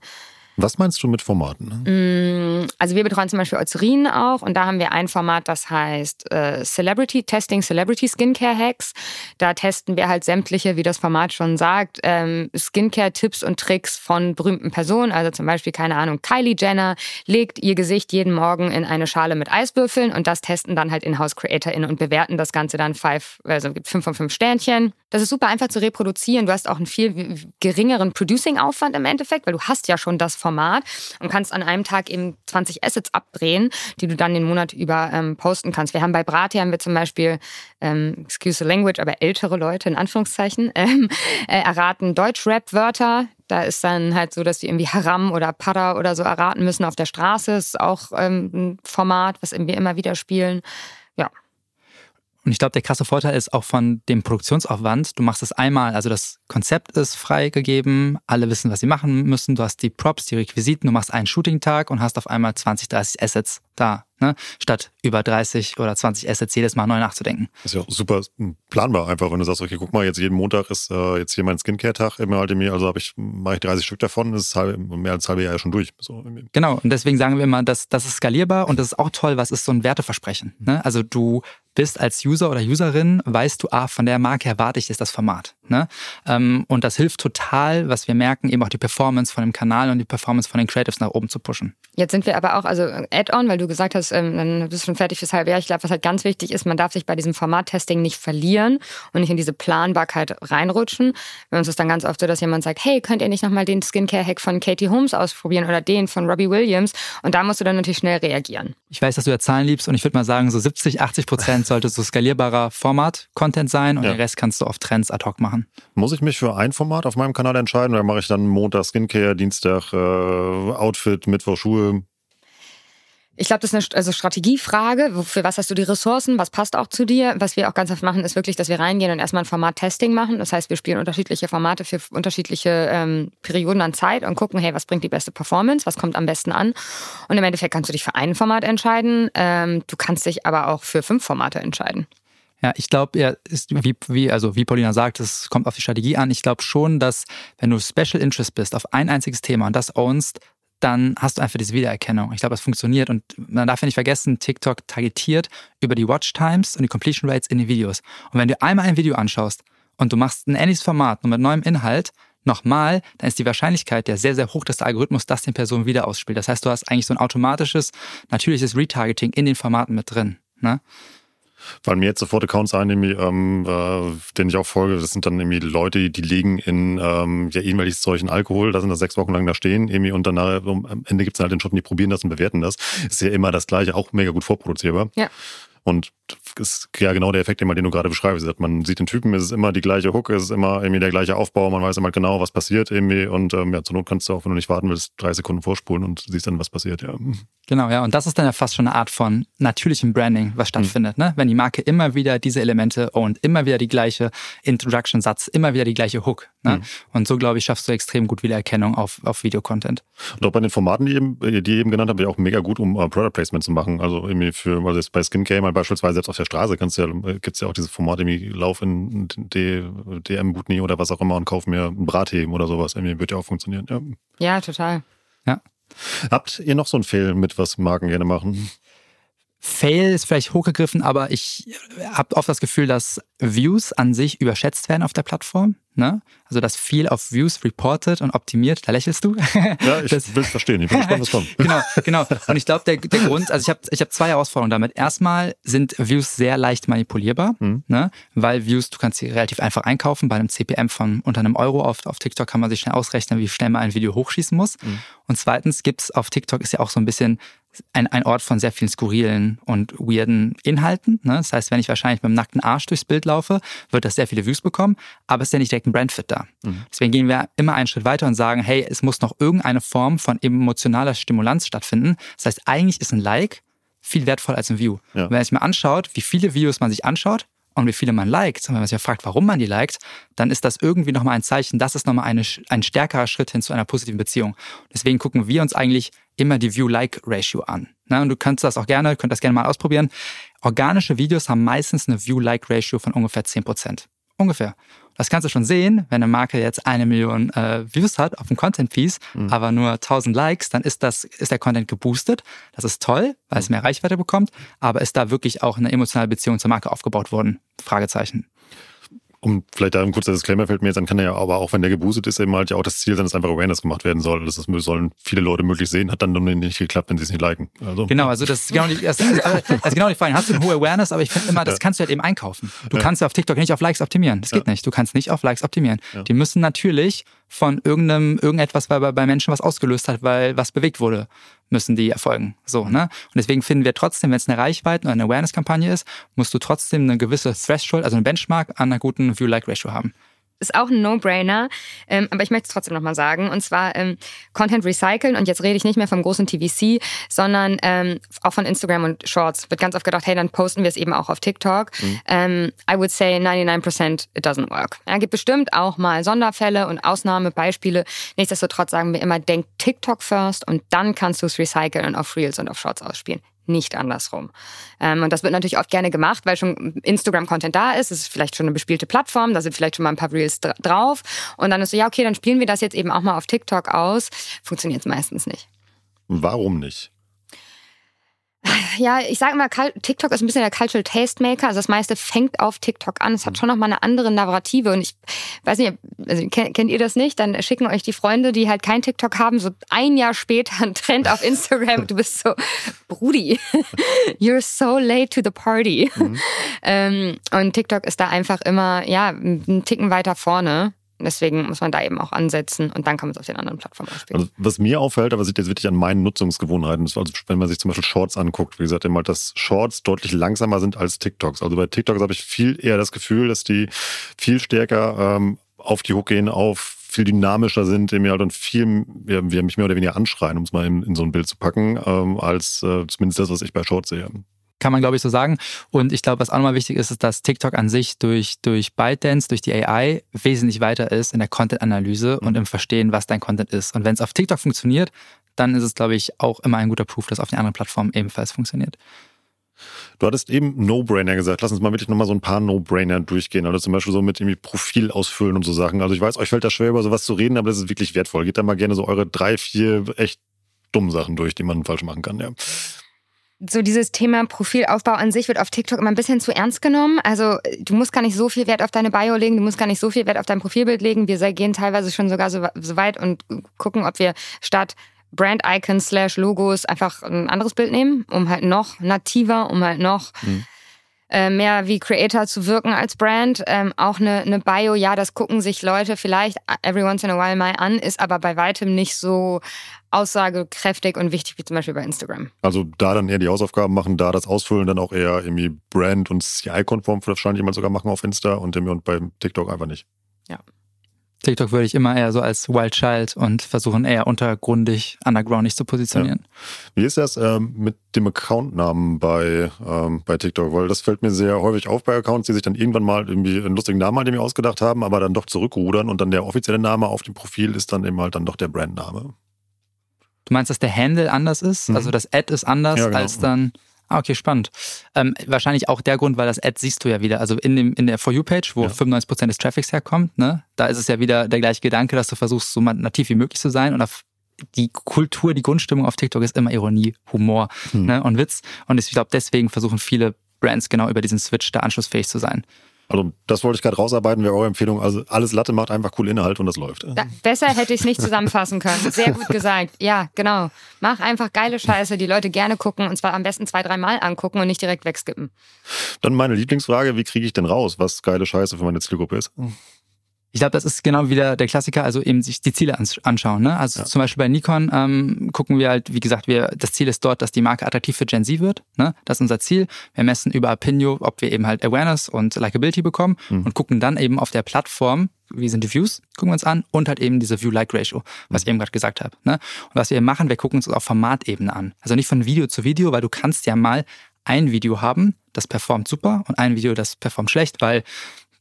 Was meinst du mit Formaten? Mm, also wir betreuen zum Beispiel Eucerin auch und da haben wir ein Format, das heißt äh, Celebrity Testing, Celebrity Skincare Hacks. Da testen wir halt sämtliche, wie das Format schon sagt, ähm, Skincare-Tipps und Tricks von berühmten Personen. Also zum Beispiel, keine Ahnung, Kylie Jenner legt ihr Gesicht jeden Morgen in eine Schale mit Eiswürfeln und das testen dann halt In-House-CreatorInnen und bewerten das Ganze dann five, also fünf von fünf Sternchen. Das ist super einfach zu reproduzieren. Du hast auch einen viel geringeren Producing-Aufwand im Endeffekt, weil du hast ja schon das Format und kannst an einem Tag eben 20 Assets abdrehen, die du dann den Monat über ähm, posten kannst. Wir haben bei Brati haben wir zum Beispiel, ähm, excuse the language, aber ältere Leute in Anführungszeichen, ähm, äh, erraten Deutsch-Rap-Wörter. Da ist dann halt so, dass die irgendwie Haram oder Para oder so erraten müssen auf der Straße. Das ist auch ähm, ein Format, was wir immer wieder spielen. Und ich glaube, der krasse Vorteil ist auch von dem Produktionsaufwand. Du machst es einmal, also das Konzept ist freigegeben, alle wissen, was sie machen müssen. Du hast die Props, die Requisiten, du machst einen Shooting-Tag und hast auf einmal 20, 30 Assets da, ne? statt über 30 oder 20 Assets jedes Mal neu nachzudenken. Das ist ja auch super planbar einfach, wenn du sagst, okay, guck mal, jetzt jeden Montag ist äh, jetzt hier mein Skincare-Tag immer halt mir, also habe ich, mache ich 30 Stück davon, ist halb, mehr als halbe Jahr schon durch. So. Genau, und deswegen sagen wir immer, dass das ist skalierbar und das ist auch toll, was ist so ein Werteversprechen. Ne? Also du bist als User oder Userin, weißt du, ah, von der Marke erwarte ich jetzt das Format. Ne? Ähm, und das hilft total, was wir merken, eben auch die Performance von dem Kanal und die Performance von den Creatives nach oben zu pushen. Jetzt sind wir aber auch, also Add-on, weil du gesagt hast, ähm, dann bist du schon fertig fürs halbe Jahr. Ich glaube, was halt ganz wichtig ist, man darf sich bei diesem Formattesting nicht verlieren und nicht in diese Planbarkeit reinrutschen. Bei uns ist dann ganz oft so, dass jemand sagt, hey, könnt ihr nicht nochmal den Skincare-Hack von Katie Holmes ausprobieren oder den von Robbie Williams? Und da musst du dann natürlich schnell reagieren. Ich weiß, dass du ja Zahlen liebst und ich würde mal sagen, so 70, 80 Prozent sollte so skalierbarer Format-Content sein und ja. den Rest kannst du auf Trends ad hoc machen. Muss ich mich für ein Format auf meinem Kanal entscheiden oder mache ich dann Montag Skincare, Dienstag äh, Outfit, Mittwoch Schuhe? Ich glaube, das ist eine also Strategiefrage. Für was hast du die Ressourcen? Was passt auch zu dir? Was wir auch ganz oft machen, ist wirklich, dass wir reingehen und erstmal ein Format-Testing machen. Das heißt, wir spielen unterschiedliche Formate für unterschiedliche ähm, Perioden an Zeit und gucken, hey, was bringt die beste Performance? Was kommt am besten an? Und im Endeffekt kannst du dich für ein Format entscheiden. Ähm, du kannst dich aber auch für fünf Formate entscheiden. Ja, ich glaube, er ist wie, wie, also wie Paulina sagt, es kommt auf die Strategie an. Ich glaube schon, dass wenn du Special Interest bist auf ein einziges Thema und das ownst, dann hast du einfach diese Wiedererkennung. Ich glaube, das funktioniert und man darf ja nicht vergessen, TikTok targetiert über die Watch Times und die Completion Rates in den Videos. Und wenn du einmal ein Video anschaust und du machst ein ähnliches Format nur mit neuem Inhalt, nochmal, dann ist die Wahrscheinlichkeit ja sehr, sehr hoch, dass der Algorithmus das den Personen wieder ausspielt. Das heißt, du hast eigentlich so ein automatisches, natürliches Retargeting in den Formaten mit drin. Ne? Fallen mir jetzt sofort Accounts ein, ähm, äh, denen ich auch folge. Das sind dann irgendwie Leute, die legen in ähm, ja irgendwelches Zeug in Alkohol, da sind das sechs Wochen lang da stehen, irgendwie und dann am Ende gibt's dann halt den Shop, die probieren das und bewerten das. Ist ja immer das gleiche, auch mega gut vorproduzierbar. Ja. Und ist ja genau der Effekt, den du gerade beschreibst. Man sieht den Typen, es ist immer die gleiche Hook, es ist immer irgendwie der gleiche Aufbau, man weiß immer genau, was passiert irgendwie und ähm, ja, zur Not kannst du auch, wenn du nicht warten willst, drei Sekunden vorspulen und siehst dann, was passiert, ja. Genau, ja, und das ist dann ja fast schon eine Art von natürlichem Branding, was stattfindet, mhm. ne? Wenn die Marke immer wieder diese Elemente und immer wieder die gleiche Introduction-Satz, immer wieder die gleiche Hook, ne? Mhm. Und so, glaube ich, schaffst du extrem gut Wiedererkennung auf, auf Videocontent. Und auch bei den Formaten, die, eben, die ihr eben genannt habt, wäre auch mega gut, um uh, Product Placement zu machen. Also irgendwie für, also jetzt bei Skincare mal beispielsweise selbst auf der Straße kannst du ja, gibt's ja auch diese Formate, irgendwie lauf in DM Butni oder was auch immer und kauf mir einen Bratheben oder sowas. Irgendwie wird ja auch funktionieren. Ja, ja total. Ja. Habt ihr noch so ein Fail mit, was Marken gerne machen? Fail ist vielleicht hochgegriffen, aber ich habe oft das Gefühl, dass Views an sich überschätzt werden auf der Plattform. Ne? Also, dass viel auf Views reported und optimiert, da lächelst du. Ja, ich will es verstehen. Ich bin gespannt, was kommt. Genau, genau. Und ich glaube, der, der Grund, also ich habe ich hab zwei Herausforderungen damit. Erstmal sind Views sehr leicht manipulierbar, mhm. ne? weil Views, du kannst sie relativ einfach einkaufen. Bei einem CPM von unter einem Euro auf, auf TikTok kann man sich schnell ausrechnen, wie schnell man ein Video hochschießen muss. Mhm. Und zweitens gibt's auf TikTok ist ja auch so ein bisschen ein, ein Ort von sehr vielen skurrilen und weirden Inhalten. Ne? Das heißt, wenn ich wahrscheinlich mit einem nackten Arsch durchs Bild laufe, wird das sehr viele Views bekommen, aber es ist ja nicht direkt ein Brandfit da. Mhm. Deswegen gehen wir immer einen Schritt weiter und sagen, hey, es muss noch irgendeine Form von emotionaler Stimulanz stattfinden. Das heißt, eigentlich ist ein Like viel wertvoller als ein View. Ja. Wenn man sich mal anschaut, wie viele Videos man sich anschaut und wie viele man liked, und wenn man sich fragt, warum man die liked, dann ist das irgendwie nochmal ein Zeichen, das ist nochmal eine, ein stärkerer Schritt hin zu einer positiven Beziehung. Deswegen gucken wir uns eigentlich immer die View-Like-Ratio an. Na, und du kannst das auch gerne, könnt das gerne mal ausprobieren. Organische Videos haben meistens eine View-Like-Ratio von ungefähr 10%. Ungefähr. Das kannst du schon sehen, wenn eine Marke jetzt eine Million äh, Views hat auf dem Content Piece, mhm. aber nur 1000 Likes, dann ist das ist der Content geboostet. Das ist toll, weil es mehr Reichweite bekommt, aber ist da wirklich auch eine emotionale Beziehung zur Marke aufgebaut worden? Fragezeichen um vielleicht da ein kurzer Disclaimer fällt mir jetzt an, kann er ja aber auch, wenn der geboostet ist, eben halt ja auch das Ziel sein, dass einfach Awareness gemacht werden soll. Das sollen viele Leute möglich sehen, hat dann nicht geklappt, wenn sie es nicht liken. Also. Genau, also das ist genau die, das, ist, also genau die Frage. Hast du eine hohe Awareness, aber ich finde immer, das ja. kannst du halt eben einkaufen. Du ja. kannst auf TikTok nicht auf Likes optimieren. Das geht ja. nicht. Du kannst nicht auf Likes optimieren. Die müssen natürlich von irgendeinem, irgendetwas, weil bei Menschen was ausgelöst hat, weil was bewegt wurde, müssen die erfolgen. So, ne? Und deswegen finden wir trotzdem, wenn es eine Reichweite oder eine Awareness-Kampagne ist, musst du trotzdem eine gewisse Threshold, also eine Benchmark an einer guten View-Like-Ratio haben ist auch ein No-Brainer, ähm, aber ich möchte es trotzdem nochmal sagen. Und zwar ähm, Content recyceln. Und jetzt rede ich nicht mehr vom großen TVC, sondern ähm, auch von Instagram und Shorts. Wird ganz oft gedacht, hey, dann posten wir es eben auch auf TikTok. Mhm. Ähm, I would say 99% it doesn't work. Ja, gibt bestimmt auch mal Sonderfälle und Ausnahmebeispiele. Nichtsdestotrotz sagen wir immer, denk TikTok first und dann kannst du es recyceln und auf Reels und auf Shorts ausspielen nicht andersrum. Ähm, und das wird natürlich oft gerne gemacht, weil schon Instagram-Content da ist. Es ist vielleicht schon eine bespielte Plattform, da sind vielleicht schon mal ein paar Reels drauf. Und dann ist so, ja, okay, dann spielen wir das jetzt eben auch mal auf TikTok aus. Funktioniert es meistens nicht. Warum nicht? Ja, ich sage immer, TikTok ist ein bisschen der Cultural Tastemaker. Also das meiste fängt auf TikTok an. Es hat schon noch mal eine andere Narrative. Und ich weiß nicht, also kennt, ihr das nicht? Dann schicken euch die Freunde, die halt kein TikTok haben, so ein Jahr später ein Trend auf Instagram. Du bist so, Brudi, you're so late to the party. Mhm. Ähm, und TikTok ist da einfach immer, ja, einen Ticken weiter vorne. Deswegen muss man da eben auch ansetzen und dann kann man es auf den anderen Plattformen ausspielen. Also, was mir auffällt, aber sieht jetzt wirklich an meinen Nutzungsgewohnheiten, also wenn man sich zum Beispiel Shorts anguckt, wie gesagt, immer, dass Shorts deutlich langsamer sind als TikToks. Also bei TikToks habe ich viel eher das Gefühl, dass die viel stärker ähm, auf die Hook gehen, auf viel dynamischer sind, die halt dann viel, ja, mich mehr oder weniger anschreien, um es mal in, in so ein Bild zu packen, ähm, als äh, zumindest das, was ich bei Shorts sehe kann man, glaube ich, so sagen. Und ich glaube, was auch nochmal wichtig ist, ist, dass TikTok an sich durch, durch ByteDance, durch die AI wesentlich weiter ist in der Content-Analyse und im Verstehen, was dein Content ist. Und wenn es auf TikTok funktioniert, dann ist es, glaube ich, auch immer ein guter Proof, dass auf den anderen Plattformen ebenfalls funktioniert. Du hattest eben No-Brainer gesagt. Lass uns mal wirklich nochmal so ein paar No-Brainer durchgehen. Also zum Beispiel so mit irgendwie Profil ausfüllen und so Sachen. Also ich weiß, euch fällt da schwer, über sowas zu reden, aber das ist wirklich wertvoll. Geht da mal gerne so eure drei, vier echt dummen Sachen durch, die man falsch machen kann, ja so dieses Thema Profilaufbau an sich wird auf TikTok immer ein bisschen zu ernst genommen. Also du musst gar nicht so viel Wert auf deine Bio legen, du musst gar nicht so viel Wert auf dein Profilbild legen. Wir gehen teilweise schon sogar so, so weit und gucken, ob wir statt Brand Icons slash Logos einfach ein anderes Bild nehmen, um halt noch nativer, um halt noch mhm. äh, mehr wie Creator zu wirken als Brand. Ähm, auch eine, eine Bio, ja, das gucken sich Leute vielleicht every once in a while mal an, ist aber bei weitem nicht so aussagekräftig und wichtig wie zum Beispiel bei Instagram. Also da dann eher die Hausaufgaben machen, da das Ausfüllen dann auch eher irgendwie Brand- und CI-konform wahrscheinlich mal sogar machen auf Insta und, und beim TikTok einfach nicht. Ja. TikTok würde ich immer eher so als Wild Child und versuchen eher untergrundig, undergroundig zu positionieren. Ja. Wie ist das ähm, mit dem Accountnamen bei, ähm, bei TikTok? Weil das fällt mir sehr häufig auf bei Accounts, die sich dann irgendwann mal irgendwie einen lustigen Namen halt irgendwie ausgedacht haben, aber dann doch zurückrudern und dann der offizielle Name auf dem Profil ist dann eben halt dann doch der Brandname. Du meinst, dass der Handle anders ist? Mhm. Also das Ad ist anders ja, genau. als dann. Ah, okay, spannend. Ähm, wahrscheinlich auch der Grund, weil das Ad siehst du ja wieder. Also in, dem, in der For You-Page, wo ja. 95% des Traffics herkommt, ne, da ist es ja wieder der gleiche Gedanke, dass du versuchst, so nativ wie möglich zu sein. Und auf die Kultur, die Grundstimmung auf TikTok ist immer Ironie, Humor mhm. ne, und Witz. Und ich glaube, deswegen versuchen viele Brands genau über diesen Switch da anschlussfähig zu sein. Also das wollte ich gerade rausarbeiten, wäre eure Empfehlung. Also alles Latte macht einfach cool Inhalt und das läuft. Da, besser hätte ich es nicht zusammenfassen können. Sehr gut gesagt. Ja, genau. Mach einfach geile Scheiße, die Leute gerne gucken und zwar am besten zwei, dreimal angucken und nicht direkt wegskippen. Dann meine Lieblingsfrage, wie kriege ich denn raus, was geile Scheiße für meine Zielgruppe ist? Ich glaube, das ist genau wieder der Klassiker, also eben sich die Ziele anschauen. Ne? Also ja. zum Beispiel bei Nikon ähm, gucken wir halt, wie gesagt, wir, das Ziel ist dort, dass die Marke attraktiv für Gen Z wird. Ne? Das ist unser Ziel. Wir messen über Opinio, ob wir eben halt Awareness und Likability bekommen mhm. und gucken dann eben auf der Plattform, wie sind die Views, gucken wir uns an und halt eben diese View-Like-Ratio, was mhm. ich eben gerade gesagt habe. Ne? Und was wir machen, wir gucken uns auf Formatebene an. Also nicht von Video zu Video, weil du kannst ja mal ein Video haben, das performt super und ein Video, das performt schlecht, weil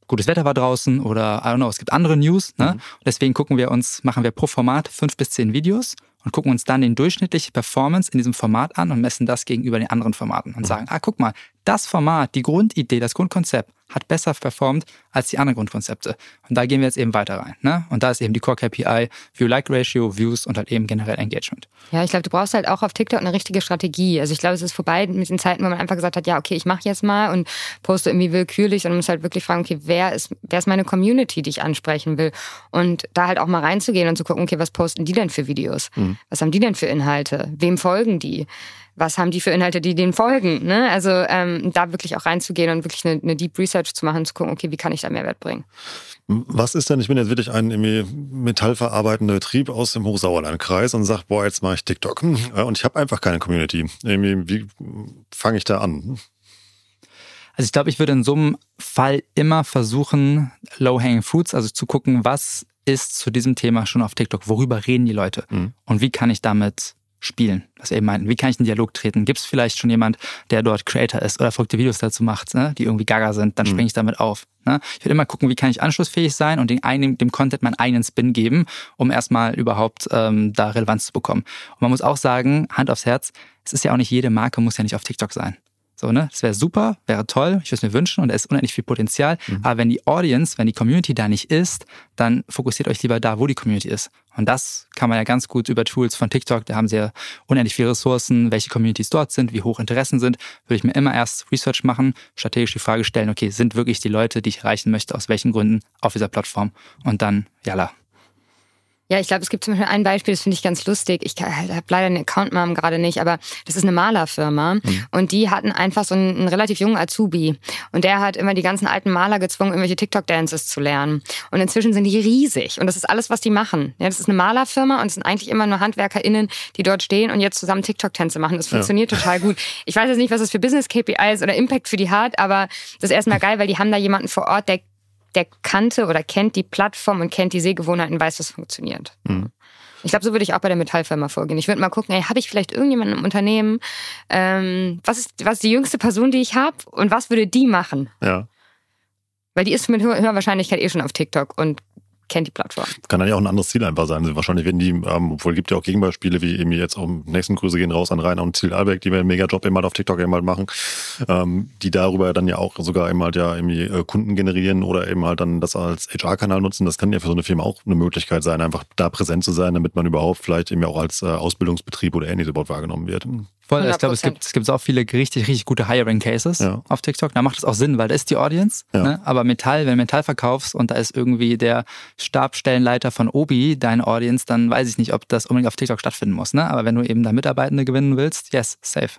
gutes Wetter war draußen oder I don't know, es gibt andere News. Ne? Mhm. Deswegen gucken wir uns, machen wir pro Format fünf bis zehn Videos und gucken uns dann den durchschnittliche Performance in diesem Format an und messen das gegenüber den anderen Formaten und mhm. sagen, ah, guck mal, das Format, die Grundidee, das Grundkonzept hat besser performt als die anderen Grundkonzepte. Und da gehen wir jetzt eben weiter rein. Ne? Und da ist eben die Core KPI View-Like-Ratio, Views und halt eben generell Engagement. Ja, ich glaube, du brauchst halt auch auf TikTok eine richtige Strategie. Also ich glaube, es ist vorbei mit den Zeiten, wo man einfach gesagt hat, ja, okay, ich mache jetzt mal und poste irgendwie willkürlich und muss halt wirklich fragen, okay, wer ist, wer ist meine Community, die ich ansprechen will? Und da halt auch mal reinzugehen und zu gucken, okay, was posten die denn für Videos? Mhm. Was haben die denn für Inhalte? Wem folgen die? Was haben die für Inhalte, die denen folgen. Ne? Also ähm, da wirklich auch reinzugehen und wirklich eine, eine, Deep Research zu machen, zu gucken, okay, wie kann ich da Mehrwert bringen. Was ist denn, ich bin jetzt wirklich ein metallverarbeitender Betrieb aus dem Hochsauerlandkreis und sage, boah, jetzt mache ich TikTok und ich habe einfach keine Community. Wie fange ich da an? Also ich glaube, ich würde in so einem Fall immer versuchen, Low-Hanging Fruits, also zu gucken, was ist zu diesem Thema schon auf TikTok, worüber reden die Leute mhm. und wie kann ich damit spielen, was wir eben meinten. Wie kann ich in Dialog treten? Gibt es vielleicht schon jemand, der dort Creator ist oder verrückte Videos dazu macht, ne, die irgendwie gaga sind? Dann mhm. springe ich damit auf. Ne? Ich würde immer gucken, wie kann ich anschlussfähig sein und den eigenen, dem Content meinen eigenen Spin geben, um erstmal überhaupt ähm, da Relevanz zu bekommen. Und man muss auch sagen, Hand aufs Herz, es ist ja auch nicht jede Marke, muss ja nicht auf TikTok sein. So, ne? Das wäre super, wäre toll, ich würde es mir wünschen und da ist unendlich viel Potenzial. Mhm. Aber wenn die Audience, wenn die Community da nicht ist, dann fokussiert euch lieber da, wo die Community ist. Und das kann man ja ganz gut über Tools von TikTok, da haben sie ja unendlich viele Ressourcen, welche Communities dort sind, wie hoch Interessen sind, würde ich mir immer erst Research machen, strategisch die Frage stellen, okay, sind wirklich die Leute, die ich erreichen möchte, aus welchen Gründen auf dieser Plattform? Und dann, jalla, ja, ich glaube, es gibt zum Beispiel ein Beispiel, das finde ich ganz lustig. Ich habe leider den Account-Namen gerade nicht, aber das ist eine Malerfirma mhm. und die hatten einfach so einen, einen, relativ jungen Azubi und der hat immer die ganzen alten Maler gezwungen, irgendwelche TikTok-Dances zu lernen. Und inzwischen sind die riesig und das ist alles, was die machen. Ja, das ist eine Malerfirma und es sind eigentlich immer nur HandwerkerInnen, die dort stehen und jetzt zusammen TikTok-Tänze machen. Das funktioniert ja. total gut. Ich weiß jetzt nicht, was das für Business-KPIs oder Impact für die hat, aber das ist erstmal geil, weil die haben da jemanden vor Ort, der der kannte oder kennt die Plattform und kennt die Sehgewohnheiten, weiß, was funktioniert. Mhm. Ich glaube, so würde ich auch bei der Metallfirma vorgehen. Ich würde mal gucken, ey, habe ich vielleicht irgendjemanden im Unternehmen, ähm, was, ist, was ist die jüngste Person, die ich habe und was würde die machen? Ja. Weil die ist mit hoher Wahrscheinlichkeit eh schon auf TikTok und kennt die Plattform. Kann dann ja auch ein anderes Ziel einfach sein. Wahrscheinlich werden die, ähm, obwohl es gibt ja auch Gegenbeispiele, wie eben jetzt auch nächsten Grüße gehen raus an Rainer und Ziel Albeck, die wir einen Mega-Job eben halt auf TikTok eben halt machen, ähm, die darüber dann ja auch sogar eben halt ja irgendwie äh, Kunden generieren oder eben halt dann das als HR-Kanal nutzen. Das kann ja für so eine Firma auch eine Möglichkeit sein, einfach da präsent zu sein, damit man überhaupt vielleicht eben auch als äh, Ausbildungsbetrieb oder ähnliches überhaupt wahrgenommen wird. Voll, 100%. ich glaube, es gibt, es gibt auch viele richtig, richtig gute Hiring-Cases ja. auf TikTok. Da macht es auch Sinn, weil da ist die Audience. Ja. Ne? Aber Metall, wenn du Metall verkaufst und da ist irgendwie der Stabstellenleiter von Obi dein Audience, dann weiß ich nicht, ob das unbedingt auf TikTok stattfinden muss. Ne? Aber wenn du eben da Mitarbeitende gewinnen willst, yes, safe.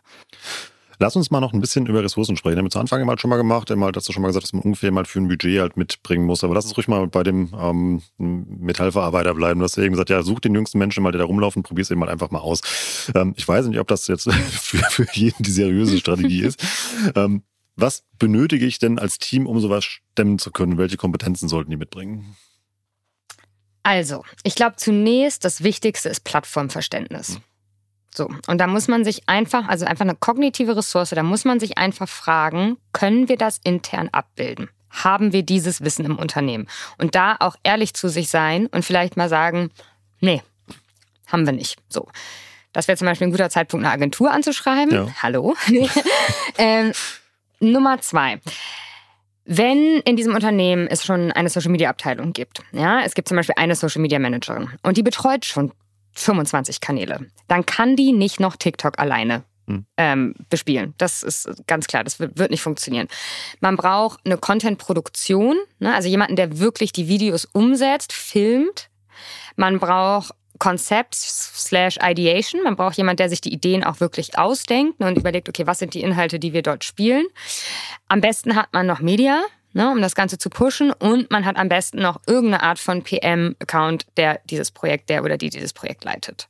Lass uns mal noch ein bisschen über Ressourcen sprechen. Wir haben zu Anfang mal schon mal gemacht, einmal, dass du schon mal gesagt hast, dass man ungefähr mal für ein Budget halt mitbringen muss. Aber lass uns ruhig mal bei dem ähm, Metallverarbeiter bleiben. Du hast eben gesagt, ja, such den jüngsten Menschen mal, der da rumlaufen, probier es eben mal einfach mal aus. Ähm, ich weiß nicht, ob das jetzt für, für jeden die seriöse Strategie ist. Ähm, was benötige ich denn als Team, um sowas stemmen zu können? Welche Kompetenzen sollten die mitbringen? Also, ich glaube zunächst, das Wichtigste ist Plattformverständnis. Hm. So, und da muss man sich einfach, also einfach eine kognitive Ressource, da muss man sich einfach fragen, können wir das intern abbilden? Haben wir dieses Wissen im Unternehmen? Und da auch ehrlich zu sich sein und vielleicht mal sagen, nee, haben wir nicht. So. Das wäre zum Beispiel ein guter Zeitpunkt, eine Agentur anzuschreiben. Ja. Hallo. ähm, Nummer zwei. Wenn in diesem Unternehmen es schon eine Social Media Abteilung gibt, ja, es gibt zum Beispiel eine Social Media Managerin und die betreut schon 25 Kanäle. Dann kann die nicht noch TikTok alleine hm. ähm, bespielen. Das ist ganz klar, das wird, nicht funktionieren. Man braucht eine Content-Produktion, ne? also jemanden, der wirklich die Videos umsetzt, filmt. Man braucht Konzept slash Ideation. Man braucht jemanden, der sich die Ideen auch wirklich ausdenkt und überlegt, okay, was sind die Inhalte, die wir dort spielen. Am besten hat man noch Media, ne, um das Ganze zu pushen. Und man hat am besten noch irgendeine Art von PM-Account, der dieses Projekt, der oder die dieses Projekt leitet.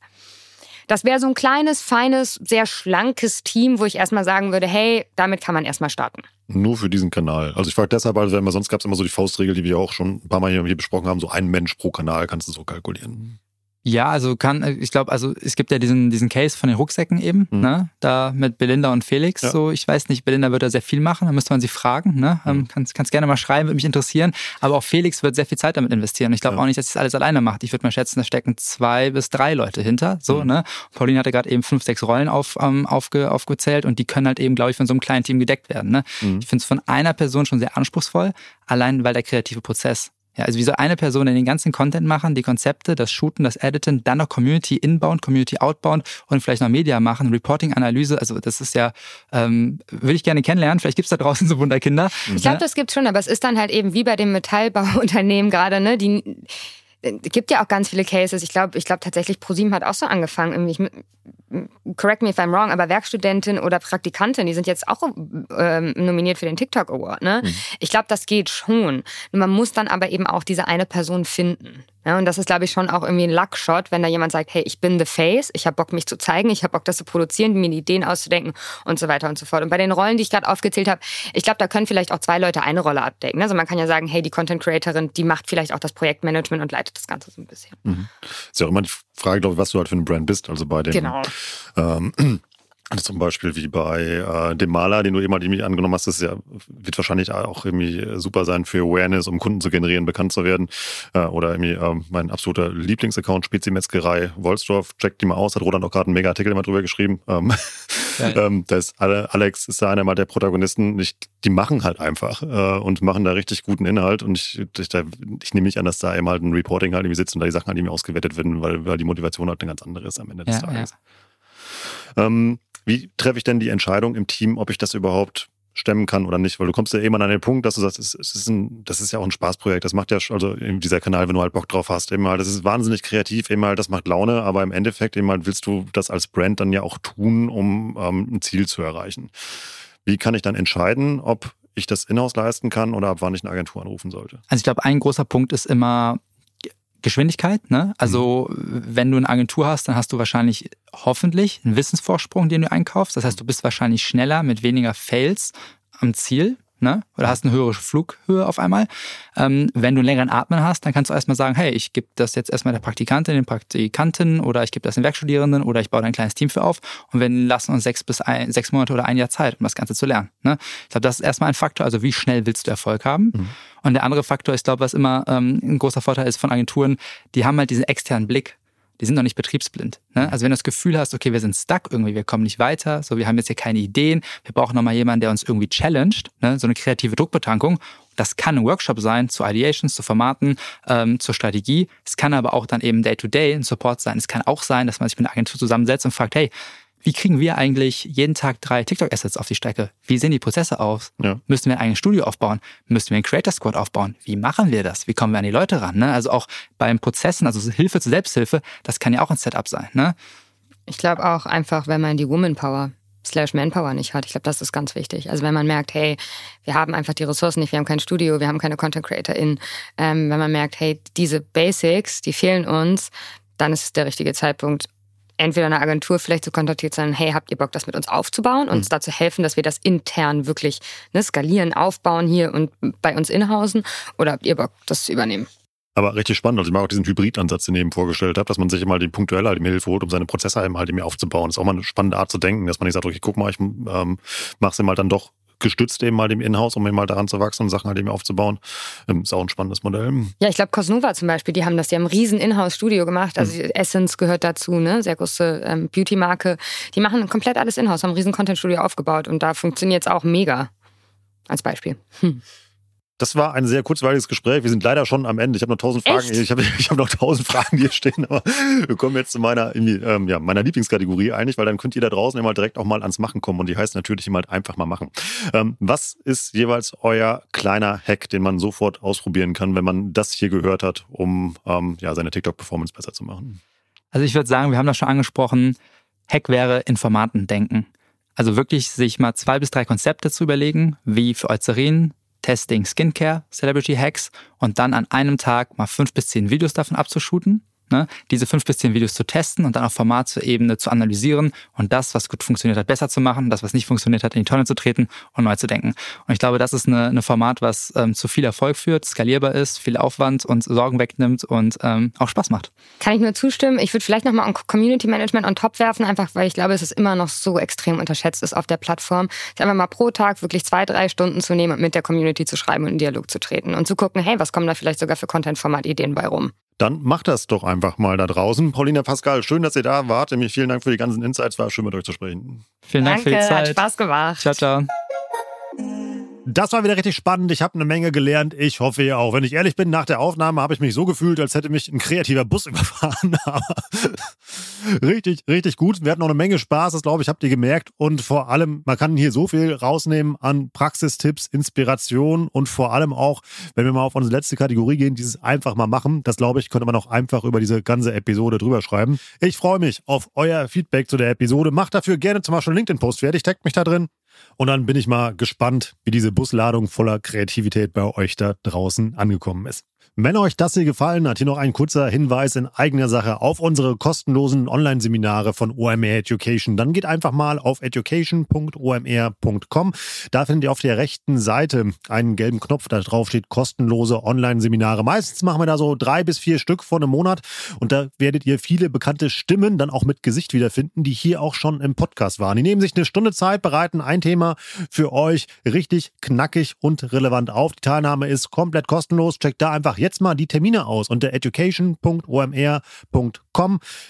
Das wäre so ein kleines, feines, sehr schlankes Team, wo ich erstmal sagen würde, hey, damit kann man erstmal starten. Nur für diesen Kanal. Also ich frage deshalb, weil immer, sonst gab es immer so die Faustregel, die wir auch schon ein paar Mal hier besprochen haben, so ein Mensch pro Kanal kannst du so kalkulieren. Ja, also kann, ich glaube, also es gibt ja diesen, diesen Case von den Rucksäcken eben, mhm. ne? Da mit Belinda und Felix. Ja. So, ich weiß nicht, Belinda wird da sehr viel machen, da müsste man sie fragen, ne? Mhm. Ähm, kannst, kannst gerne mal schreiben, würde mich interessieren. Aber auch Felix wird sehr viel Zeit damit investieren. Ich glaube ja. auch nicht, dass sie das alles alleine macht. Ich würde mal schätzen, da stecken zwei bis drei Leute hinter. So, mhm. ne? Pauline hatte gerade eben fünf, sechs Rollen auf, ähm, aufge, aufgezählt und die können halt eben, glaube ich, von so einem kleinen Team gedeckt werden. Ne? Mhm. Ich finde es von einer Person schon sehr anspruchsvoll, allein weil der kreative Prozess ja, also wie soll eine Person denn den ganzen Content machen, die Konzepte, das Shooten, das Editen, dann noch Community inbound, Community outbound und vielleicht noch Media machen, Reporting, Analyse. Also das ist ja, ähm, würde ich gerne kennenlernen. Vielleicht gibt's da draußen so Wunderkinder. Ich glaube, das gibt's schon, aber es ist dann halt eben wie bei dem Metallbauunternehmen gerade, ne? Die es äh, gibt ja auch ganz viele Cases. Ich glaube, ich glaube tatsächlich, ProSieben hat auch so angefangen. Ich, correct me if I'm wrong, aber Werkstudentin oder Praktikantin, die sind jetzt auch ähm, nominiert für den TikTok Award. Ne? Mhm. Ich glaube, das geht schon. Man muss dann aber eben auch diese eine Person finden. Ja, und das ist, glaube ich, schon auch irgendwie ein Luckshot, wenn da jemand sagt, hey, ich bin the face, ich habe Bock, mich zu zeigen, ich habe Bock, das zu produzieren, mir Ideen auszudenken und so weiter und so fort. Und bei den Rollen, die ich gerade aufgezählt habe, ich glaube, da können vielleicht auch zwei Leute eine Rolle abdecken. Also man kann ja sagen, hey, die Content Creatorin, die macht vielleicht auch das Projektmanagement und leitet das Ganze so ein bisschen. Mhm. Ist ja auch immer die Frage, glaube ich, was du halt für eine Brand bist. Also bei den genau. Ähm, also zum Beispiel wie bei äh, dem Maler, den du eben halt irgendwie angenommen hast, das ja, wird wahrscheinlich auch irgendwie super sein für Awareness, um Kunden zu generieren, bekannt zu werden. Äh, oder irgendwie äh, mein absoluter Lieblingsaccount, Spezimetzgerei Wolfsdorf, checkt die mal aus, hat Roland auch gerade einen mega Artikel immer drüber geschrieben. Ähm, ähm, da ist Alex ist da einer mal der Protagonisten. Ich, die machen halt einfach äh, und machen da richtig guten Inhalt. Und ich, ich, da, ich nehme nicht an, dass da eben halt ein Reporting halt irgendwie sitzt und da die Sachen halt irgendwie ausgewertet werden, weil, weil die Motivation halt eine ganz andere ist am Ende des ja, Tages. Ja. Ähm, wie treffe ich denn die Entscheidung im Team, ob ich das überhaupt stemmen kann oder nicht? Weil du kommst ja immer an den Punkt, dass du sagst, es, ist ein, das ist ja auch ein Spaßprojekt. Das macht ja, also dieser Kanal, wenn du halt Bock drauf hast, eben halt, das ist wahnsinnig kreativ, eben halt, das macht Laune, aber im Endeffekt eben halt willst du das als Brand dann ja auch tun, um ähm, ein Ziel zu erreichen. Wie kann ich dann entscheiden, ob ich das Inhouse leisten kann oder ab wann ich eine Agentur anrufen sollte? Also ich glaube, ein großer Punkt ist immer, Geschwindigkeit. Ne? Also mhm. wenn du eine Agentur hast, dann hast du wahrscheinlich hoffentlich einen Wissensvorsprung, den du einkaufst. Das heißt, du bist wahrscheinlich schneller mit weniger Fails am Ziel ne? oder hast eine höhere Flughöhe auf einmal. Ähm, wenn du einen längeren Atmen hast, dann kannst du erstmal sagen, hey, ich gebe das jetzt erstmal der Praktikantin, den Praktikanten oder ich gebe das den Werkstudierenden oder ich baue da ein kleines Team für auf und wir lassen uns sechs bis ein, sechs Monate oder ein Jahr Zeit, um das Ganze zu lernen. Ne? Ich glaube, das ist erstmal ein Faktor, also wie schnell willst du Erfolg haben? Mhm. Und der andere Faktor, ich glaube, was immer ähm, ein großer Vorteil ist von Agenturen, die haben halt diesen externen Blick die sind noch nicht betriebsblind. Ne? Also wenn du das Gefühl hast, okay, wir sind stuck irgendwie, wir kommen nicht weiter, so wir haben jetzt hier keine Ideen, wir brauchen nochmal jemanden, der uns irgendwie challenged, ne? so eine kreative Druckbetankung. Das kann ein Workshop sein zu Ideations, zu Formaten, ähm, zur Strategie. Es kann aber auch dann eben Day-to-Day -Day ein Support sein. Es kann auch sein, dass man sich mit einer Agentur zusammensetzt und fragt, hey, wie kriegen wir eigentlich jeden Tag drei TikTok-Assets auf die Strecke? Wie sehen die Prozesse aus? Ja. Müssen wir ein eigenes Studio aufbauen? Müssen wir einen Creator Squad aufbauen? Wie machen wir das? Wie kommen wir an die Leute ran? Ne? Also auch beim Prozessen, also Hilfe zur Selbsthilfe, das kann ja auch ein Setup sein. Ne? Ich glaube auch einfach, wenn man die Woman Power slash Manpower nicht hat. Ich glaube, das ist ganz wichtig. Also wenn man merkt, hey, wir haben einfach die Ressourcen nicht, wir haben kein Studio, wir haben keine Content CreatorInnen. Ähm, wenn man merkt, hey, diese Basics, die fehlen uns, dann ist es der richtige Zeitpunkt, entweder eine Agentur vielleicht zu kontaktiert sein, hey, habt ihr Bock, das mit uns aufzubauen, uns mhm. dazu helfen, dass wir das intern wirklich ne, skalieren, aufbauen hier und bei uns inhausen oder habt ihr Bock, das zu übernehmen? Aber richtig spannend. Also ich mag auch diesen Hybridansatz, den ich eben vorgestellt habe, dass man sich immer den punktuell halt mir Hilfe holt, um seine Prozesse halt eben aufzubauen. Das ist auch mal eine spannende Art zu denken, dass man nicht sagt, okay, guck mal, ich ähm, mache es mal dann doch gestützt eben mal dem Inhouse, um eben mal daran zu wachsen und Sachen halt eben aufzubauen. Ähm, ist auch ein spannendes Modell. Ja, ich glaube, Cosnova zum Beispiel, die haben das, die haben ein riesen Inhouse-Studio gemacht. Also mhm. Essence gehört dazu, ne? Sehr große ähm, Beauty-Marke. Die machen komplett alles Inhouse, haben ein riesen Content-Studio aufgebaut und da funktioniert es auch mega. Als Beispiel. Hm. Das war ein sehr kurzweiliges Gespräch. Wir sind leider schon am Ende. Ich habe noch tausend Fragen. Echt? Ich habe ich hab noch tausend Fragen hier stehen, aber wir kommen jetzt zu meiner, ähm, ja, meiner Lieblingskategorie eigentlich, weil dann könnt ihr da draußen immer direkt auch mal ans Machen kommen. Und die heißt natürlich immer einfach mal machen. Ähm, was ist jeweils euer kleiner Hack, den man sofort ausprobieren kann, wenn man das hier gehört hat, um ähm, ja, seine TikTok-Performance besser zu machen? Also ich würde sagen, wir haben das schon angesprochen. Hack wäre Informaten denken. Also wirklich sich mal zwei bis drei Konzepte zu überlegen, wie für Eucerin, Testing Skincare, Celebrity Hacks und dann an einem Tag mal fünf bis zehn Videos davon abzuschuten. Ne, diese fünf bis zehn Videos zu testen und dann auf Formatebene zu analysieren und das, was gut funktioniert hat, besser zu machen, das, was nicht funktioniert hat, in die Tonne zu treten und neu zu denken. Und ich glaube, das ist eine Format, was ähm, zu viel Erfolg führt, skalierbar ist, viel Aufwand und Sorgen wegnimmt und ähm, auch Spaß macht. Kann ich nur zustimmen. Ich würde vielleicht nochmal an Community Management on top werfen, einfach weil ich glaube, es ist immer noch so extrem unterschätzt ist auf der Plattform. Ich einfach mal pro Tag wirklich zwei, drei Stunden zu nehmen und mit der Community zu schreiben und in Dialog zu treten und zu gucken, hey, was kommen da vielleicht sogar für Content-Format-Ideen bei rum. Dann macht das doch einfach mal da draußen. Paulina Pascal, schön, dass ihr da wart. Nämlich vielen Dank für die ganzen Insights. War schön mit euch zu sprechen. Vielen Dank Danke, für die Zeit. hat Spaß gemacht. Ciao, ciao. Das war wieder richtig spannend. Ich habe eine Menge gelernt. Ich hoffe ihr auch. Wenn ich ehrlich bin, nach der Aufnahme habe ich mich so gefühlt, als hätte mich ein kreativer Bus überfahren. Richtig, richtig gut. Wir hatten auch eine Menge Spaß. Das glaube ich, habt ihr gemerkt. Und vor allem, man kann hier so viel rausnehmen an Praxistipps, Inspiration und vor allem auch, wenn wir mal auf unsere letzte Kategorie gehen, dieses einfach mal machen. Das glaube ich, könnte man auch einfach über diese ganze Episode drüber schreiben. Ich freue mich auf euer Feedback zu der Episode. Macht dafür gerne zum Beispiel einen LinkedIn-Post fertig. Taggt mich da drin. Und dann bin ich mal gespannt, wie diese Busladung voller Kreativität bei euch da draußen angekommen ist. Wenn euch das hier gefallen hat, hier noch ein kurzer Hinweis in eigener Sache auf unsere kostenlosen Online-Seminare von OMR Education. Dann geht einfach mal auf education.omr.com. Da findet ihr auf der rechten Seite einen gelben Knopf, da drauf steht kostenlose Online-Seminare. Meistens machen wir da so drei bis vier Stück von einem Monat und da werdet ihr viele bekannte Stimmen dann auch mit Gesicht wiederfinden, die hier auch schon im Podcast waren. Die nehmen sich eine Stunde Zeit, bereiten ein Thema für euch richtig knackig und relevant auf. Die Teilnahme ist komplett kostenlos. Checkt da einfach jetzt mal die Termine aus unter education.omr.com.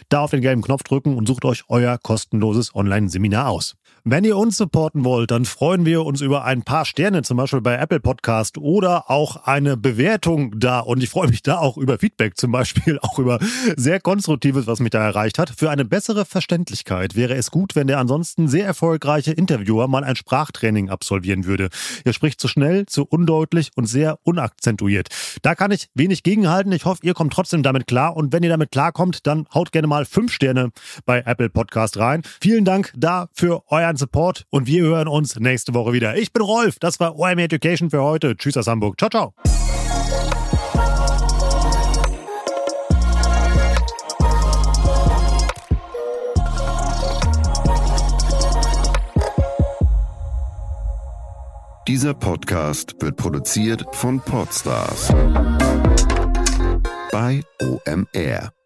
Da auf den gelben Knopf drücken und sucht euch euer kostenloses Online-Seminar aus. Wenn ihr uns supporten wollt, dann freuen wir uns über ein paar Sterne, zum Beispiel bei Apple Podcast oder auch eine Bewertung da. Und ich freue mich da auch über Feedback, zum Beispiel auch über sehr Konstruktives, was mich da erreicht hat. Für eine bessere Verständlichkeit wäre es gut, wenn der ansonsten sehr erfolgreiche Interviewer mal ein Sprachtraining absolvieren würde. Er spricht zu schnell, zu undeutlich und sehr unakzentuiert. Da kann ich wenig gegenhalten. Ich hoffe, ihr kommt trotzdem damit klar. Und wenn ihr damit klarkommt, dann haut gerne mal fünf Sterne bei Apple Podcast rein. Vielen Dank da für euren Support und wir hören uns nächste Woche wieder. Ich bin Rolf, das war OM Education für heute. Tschüss aus Hamburg. Ciao, ciao. Dieser Podcast wird produziert von Podstars bei OMR.